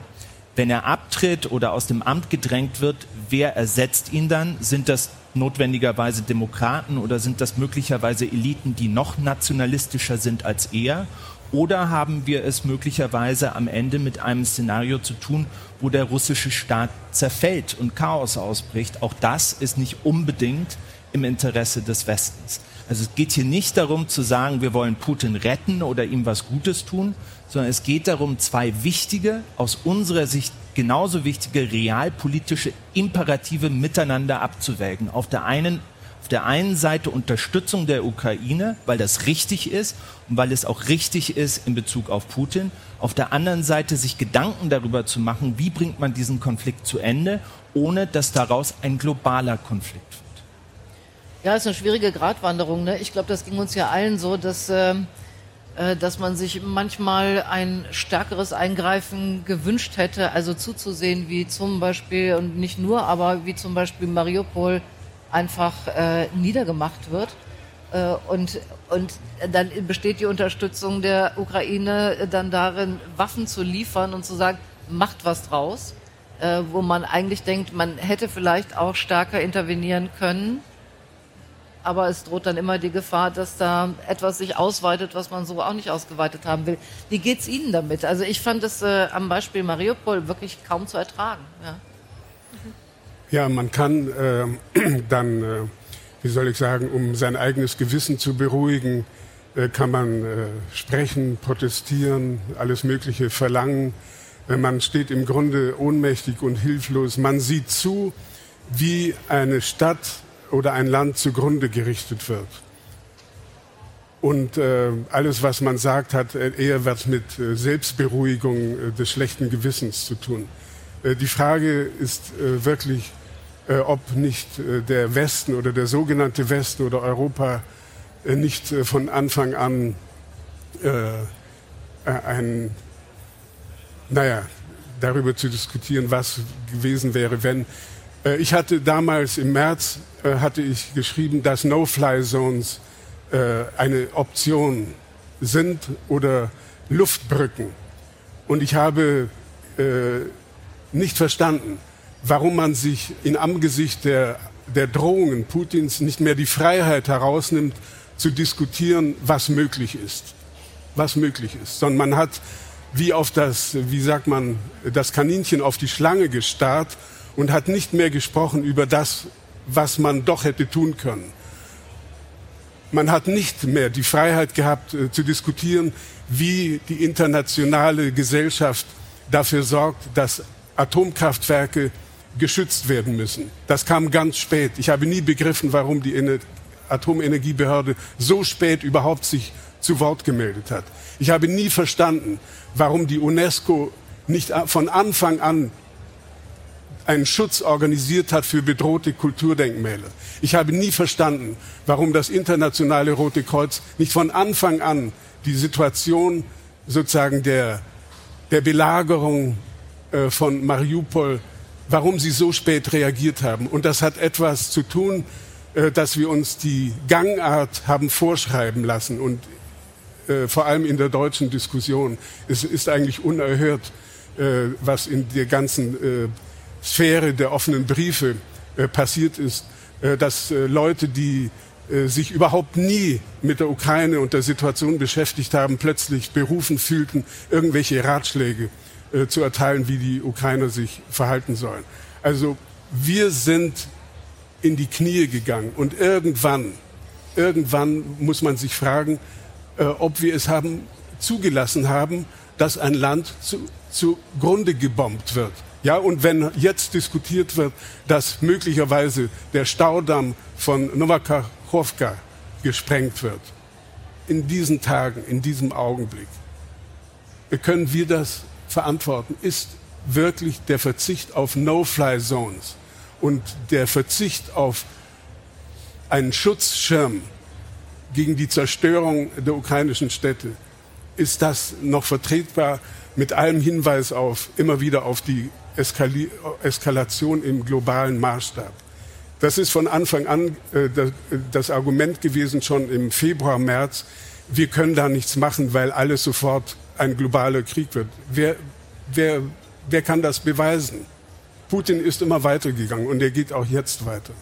Wenn er abtritt oder aus dem Amt gedrängt wird, wer ersetzt ihn dann? Sind das notwendigerweise Demokraten oder sind das möglicherweise Eliten, die noch nationalistischer sind als er? Oder haben wir es möglicherweise am Ende mit einem Szenario zu tun, wo der russische Staat zerfällt und Chaos ausbricht? Auch das ist nicht unbedingt im Interesse des Westens. Also es geht hier nicht darum zu sagen, wir wollen Putin retten oder ihm was Gutes tun, sondern es geht darum, zwei wichtige, aus unserer Sicht genauso wichtige realpolitische Imperative miteinander abzuwägen. Auf der einen auf der einen Seite Unterstützung der Ukraine, weil das richtig ist und weil es auch richtig ist in Bezug auf Putin. Auf der anderen Seite sich Gedanken darüber zu machen, wie bringt man diesen Konflikt zu Ende, ohne dass daraus ein globaler Konflikt ja, ist eine schwierige Gratwanderung. Ne? Ich glaube, das ging uns ja allen so, dass, äh, äh, dass man sich manchmal ein stärkeres Eingreifen gewünscht hätte, also zuzusehen, wie zum Beispiel, und nicht nur, aber wie zum Beispiel Mariupol einfach äh, niedergemacht wird. Äh, und, und dann besteht die Unterstützung der Ukraine dann darin, Waffen zu liefern und zu sagen, macht was draus. Äh, wo man eigentlich denkt, man hätte vielleicht auch stärker intervenieren können aber es droht dann immer die Gefahr, dass da etwas sich ausweitet, was man so auch nicht ausgeweitet haben will. Wie geht's Ihnen damit? Also ich fand es äh, am Beispiel Mariupol wirklich kaum zu ertragen. Ja, ja man kann äh, dann, äh, wie soll ich sagen, um sein eigenes Gewissen zu beruhigen, äh, kann man äh, sprechen, protestieren, alles Mögliche verlangen. Äh, man steht im Grunde ohnmächtig und hilflos. Man sieht zu, wie eine Stadt oder ein Land zugrunde gerichtet wird. Und äh, alles, was man sagt, hat eher was mit Selbstberuhigung des schlechten Gewissens zu tun. Äh, die Frage ist äh, wirklich, ob nicht äh, der Westen oder der sogenannte Westen oder Europa äh, nicht äh, von Anfang an äh, ein, naja, darüber zu diskutieren, was gewesen wäre, wenn äh, ich hatte damals im März äh, hatte ich geschrieben, dass No-Fly-Zones äh, eine Option sind oder Luftbrücken. Und ich habe äh, nicht verstanden, warum man sich in Angesicht der, der Drohungen Putins nicht mehr die Freiheit herausnimmt, zu diskutieren, was möglich ist. Was möglich ist. Sondern man hat wie auf das, wie sagt man, das Kaninchen auf die Schlange gestarrt und hat nicht mehr gesprochen über das, was man doch hätte tun können. Man hat nicht mehr die Freiheit gehabt äh, zu diskutieren, wie die internationale Gesellschaft dafür sorgt, dass Atomkraftwerke geschützt werden müssen. Das kam ganz spät. Ich habe nie begriffen, warum die Ener Atomenergiebehörde so spät überhaupt sich zu Wort gemeldet hat. Ich habe nie verstanden, warum die UNESCO nicht von Anfang an einen Schutz organisiert hat für bedrohte Kulturdenkmäler. Ich habe nie verstanden, warum das internationale Rote Kreuz nicht von Anfang an die Situation sozusagen der, der Belagerung äh, von Mariupol, warum sie so spät reagiert haben. Und das hat etwas zu tun, äh, dass wir uns die Gangart haben vorschreiben lassen und äh, vor allem in der deutschen Diskussion. Es ist eigentlich unerhört, äh, was in der ganzen Sphäre der offenen Briefe passiert ist, dass Leute, die sich überhaupt nie mit der Ukraine und der Situation beschäftigt haben, plötzlich berufen fühlten, irgendwelche Ratschläge äh, zu erteilen, wie die Ukrainer sich verhalten sollen. Also wir sind in die Knie gegangen und irgendwann, irgendwann muss man sich fragen, äh, ob wir es haben zugelassen haben, dass ein Land zu, zugrunde gebombt wird. Ja, und wenn jetzt diskutiert wird, dass möglicherweise der Staudamm von Novakachowka gesprengt wird, in diesen Tagen, in diesem Augenblick, können wir das verantworten, ist wirklich der Verzicht auf No-Fly-Zones und der Verzicht auf einen Schutzschirm gegen die Zerstörung der ukrainischen Städte. Ist das noch vertretbar mit allem Hinweis auf immer wieder auf die Eskali Eskalation im globalen Maßstab? Das ist von Anfang an äh, das, das Argument gewesen, schon im Februar, März. Wir können da nichts machen, weil alles sofort ein globaler Krieg wird. Wer, wer, wer kann das beweisen? Putin ist immer weitergegangen und er geht auch jetzt weiter.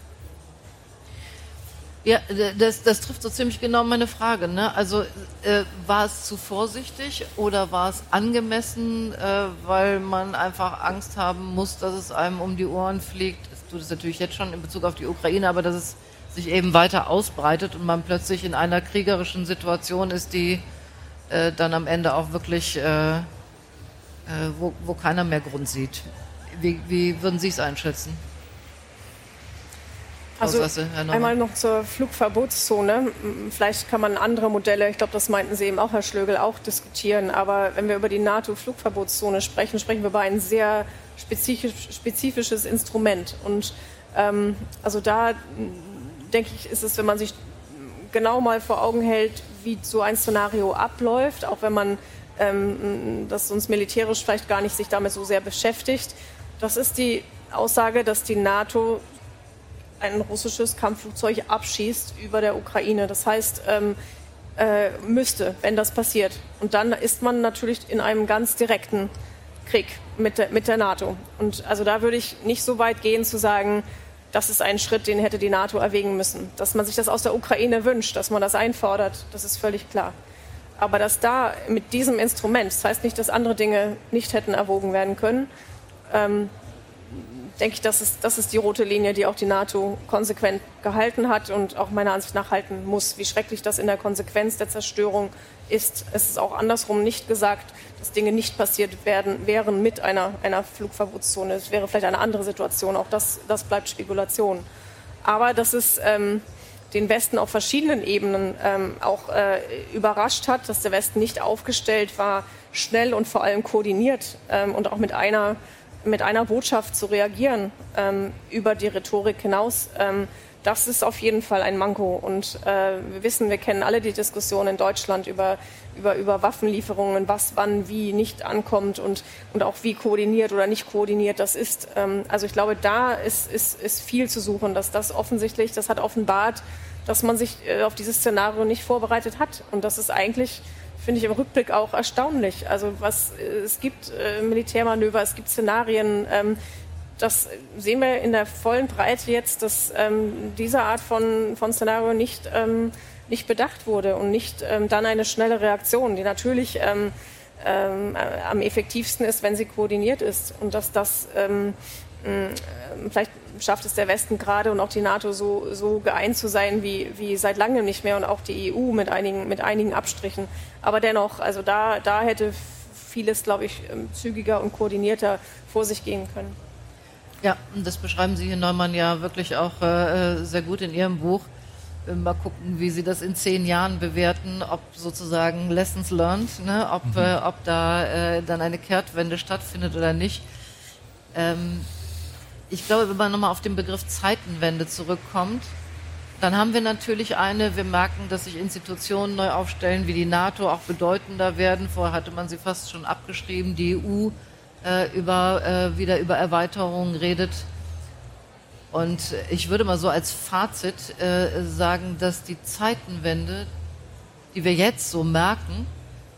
Ja, das, das trifft so ziemlich genau meine Frage. Ne? Also äh, war es zu vorsichtig oder war es angemessen, äh, weil man einfach Angst haben muss, dass es einem um die Ohren fliegt? Es tut es natürlich jetzt schon in Bezug auf die Ukraine, aber dass es sich eben weiter ausbreitet und man plötzlich in einer kriegerischen Situation ist, die äh, dann am Ende auch wirklich, äh, äh, wo, wo keiner mehr Grund sieht. Wie, wie würden Sie es einschätzen? Also einmal noch zur Flugverbotszone. Vielleicht kann man andere Modelle, ich glaube, das meinten Sie eben auch, Herr Schlögel, auch diskutieren. Aber wenn wir über die NATO-Flugverbotszone sprechen, sprechen wir über ein sehr spezifisch, spezifisches Instrument. Und ähm, also da denke ich, ist es, wenn man sich genau mal vor Augen hält, wie so ein Szenario abläuft, auch wenn man ähm, das uns militärisch vielleicht gar nicht sich damit so sehr beschäftigt. Das ist die Aussage, dass die NATO ein russisches Kampfflugzeug abschießt über der Ukraine. Das heißt, ähm, äh, müsste, wenn das passiert. Und dann ist man natürlich in einem ganz direkten Krieg mit der, mit der NATO. Und also da würde ich nicht so weit gehen zu sagen, das ist ein Schritt, den hätte die NATO erwägen müssen. Dass man sich das aus der Ukraine wünscht, dass man das einfordert, das ist völlig klar. Aber dass da mit diesem Instrument, das heißt nicht, dass andere Dinge nicht hätten erwogen werden können, ähm, denke ich, das ist, das ist die rote Linie, die auch die NATO konsequent gehalten hat und auch meiner Ansicht nach halten muss. Wie schrecklich das in der Konsequenz der Zerstörung ist. Es ist auch andersrum nicht gesagt, dass Dinge nicht passiert werden, wären mit einer, einer Flugverbotszone. Es wäre vielleicht eine andere Situation. Auch das, das bleibt Spekulation. Aber dass es ähm, den Westen auf verschiedenen Ebenen ähm, auch äh, überrascht hat, dass der Westen nicht aufgestellt war, schnell und vor allem koordiniert ähm, und auch mit einer mit einer Botschaft zu reagieren ähm, über die Rhetorik hinaus, ähm, das ist auf jeden Fall ein Manko. Und äh, wir wissen, wir kennen alle die Diskussion in Deutschland über, über, über Waffenlieferungen, was wann wie nicht ankommt und, und auch wie koordiniert oder nicht koordiniert das ist. Ähm, also ich glaube, da ist, ist, ist viel zu suchen, dass das offensichtlich, das hat offenbart, dass man sich äh, auf dieses Szenario nicht vorbereitet hat. Und das ist eigentlich finde ich im Rückblick auch erstaunlich. Also was äh, es gibt äh, Militärmanöver, es gibt Szenarien. Ähm, das sehen wir in der vollen Breite jetzt, dass ähm, diese Art von, von Szenario nicht, ähm, nicht bedacht wurde und nicht ähm, dann eine schnelle Reaktion, die natürlich ähm, ähm, am effektivsten ist, wenn sie koordiniert ist. Und dass das ähm, vielleicht schafft es der Westen gerade und auch die NATO so, so geeint zu sein wie, wie seit langem nicht mehr und auch die EU mit einigen, mit einigen Abstrichen. Aber dennoch, also da, da hätte vieles, glaube ich, ähm, zügiger und koordinierter vor sich gehen können. Ja, das beschreiben Sie hier Neumann ja wirklich auch äh, sehr gut in Ihrem Buch. Äh, mal gucken, wie Sie das in zehn Jahren bewerten, ob sozusagen Lessons learned, ne, ob, mhm. äh, ob da äh, dann eine Kehrtwende stattfindet oder nicht. Ähm, ich glaube, wenn man nochmal auf den Begriff Zeitenwende zurückkommt, dann haben wir natürlich eine, wir merken, dass sich Institutionen neu aufstellen, wie die NATO auch bedeutender werden. Vorher hatte man sie fast schon abgeschrieben. Die EU äh, über, äh, wieder über Erweiterungen redet. Und ich würde mal so als Fazit äh, sagen, dass die Zeitenwende, die wir jetzt so merken,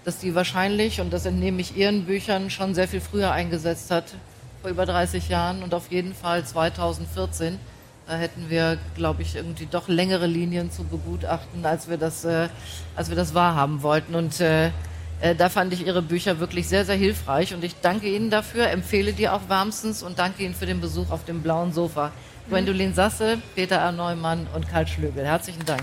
dass die wahrscheinlich, und das entnehme ich Ihren Büchern, schon sehr viel früher eingesetzt hat, vor über 30 Jahren und auf jeden Fall 2014. Da hätten wir, glaube ich, irgendwie doch längere Linien zu begutachten, als wir das, äh, als wir das wahrhaben wollten. Und äh, äh, da fand ich Ihre Bücher wirklich sehr, sehr hilfreich. Und ich danke Ihnen dafür, empfehle die auch wärmstens und danke Ihnen für den Besuch auf dem blauen Sofa. Mhm. Gwendolin Sasse, Peter R. Neumann und Karl Schlögel. Herzlichen Dank.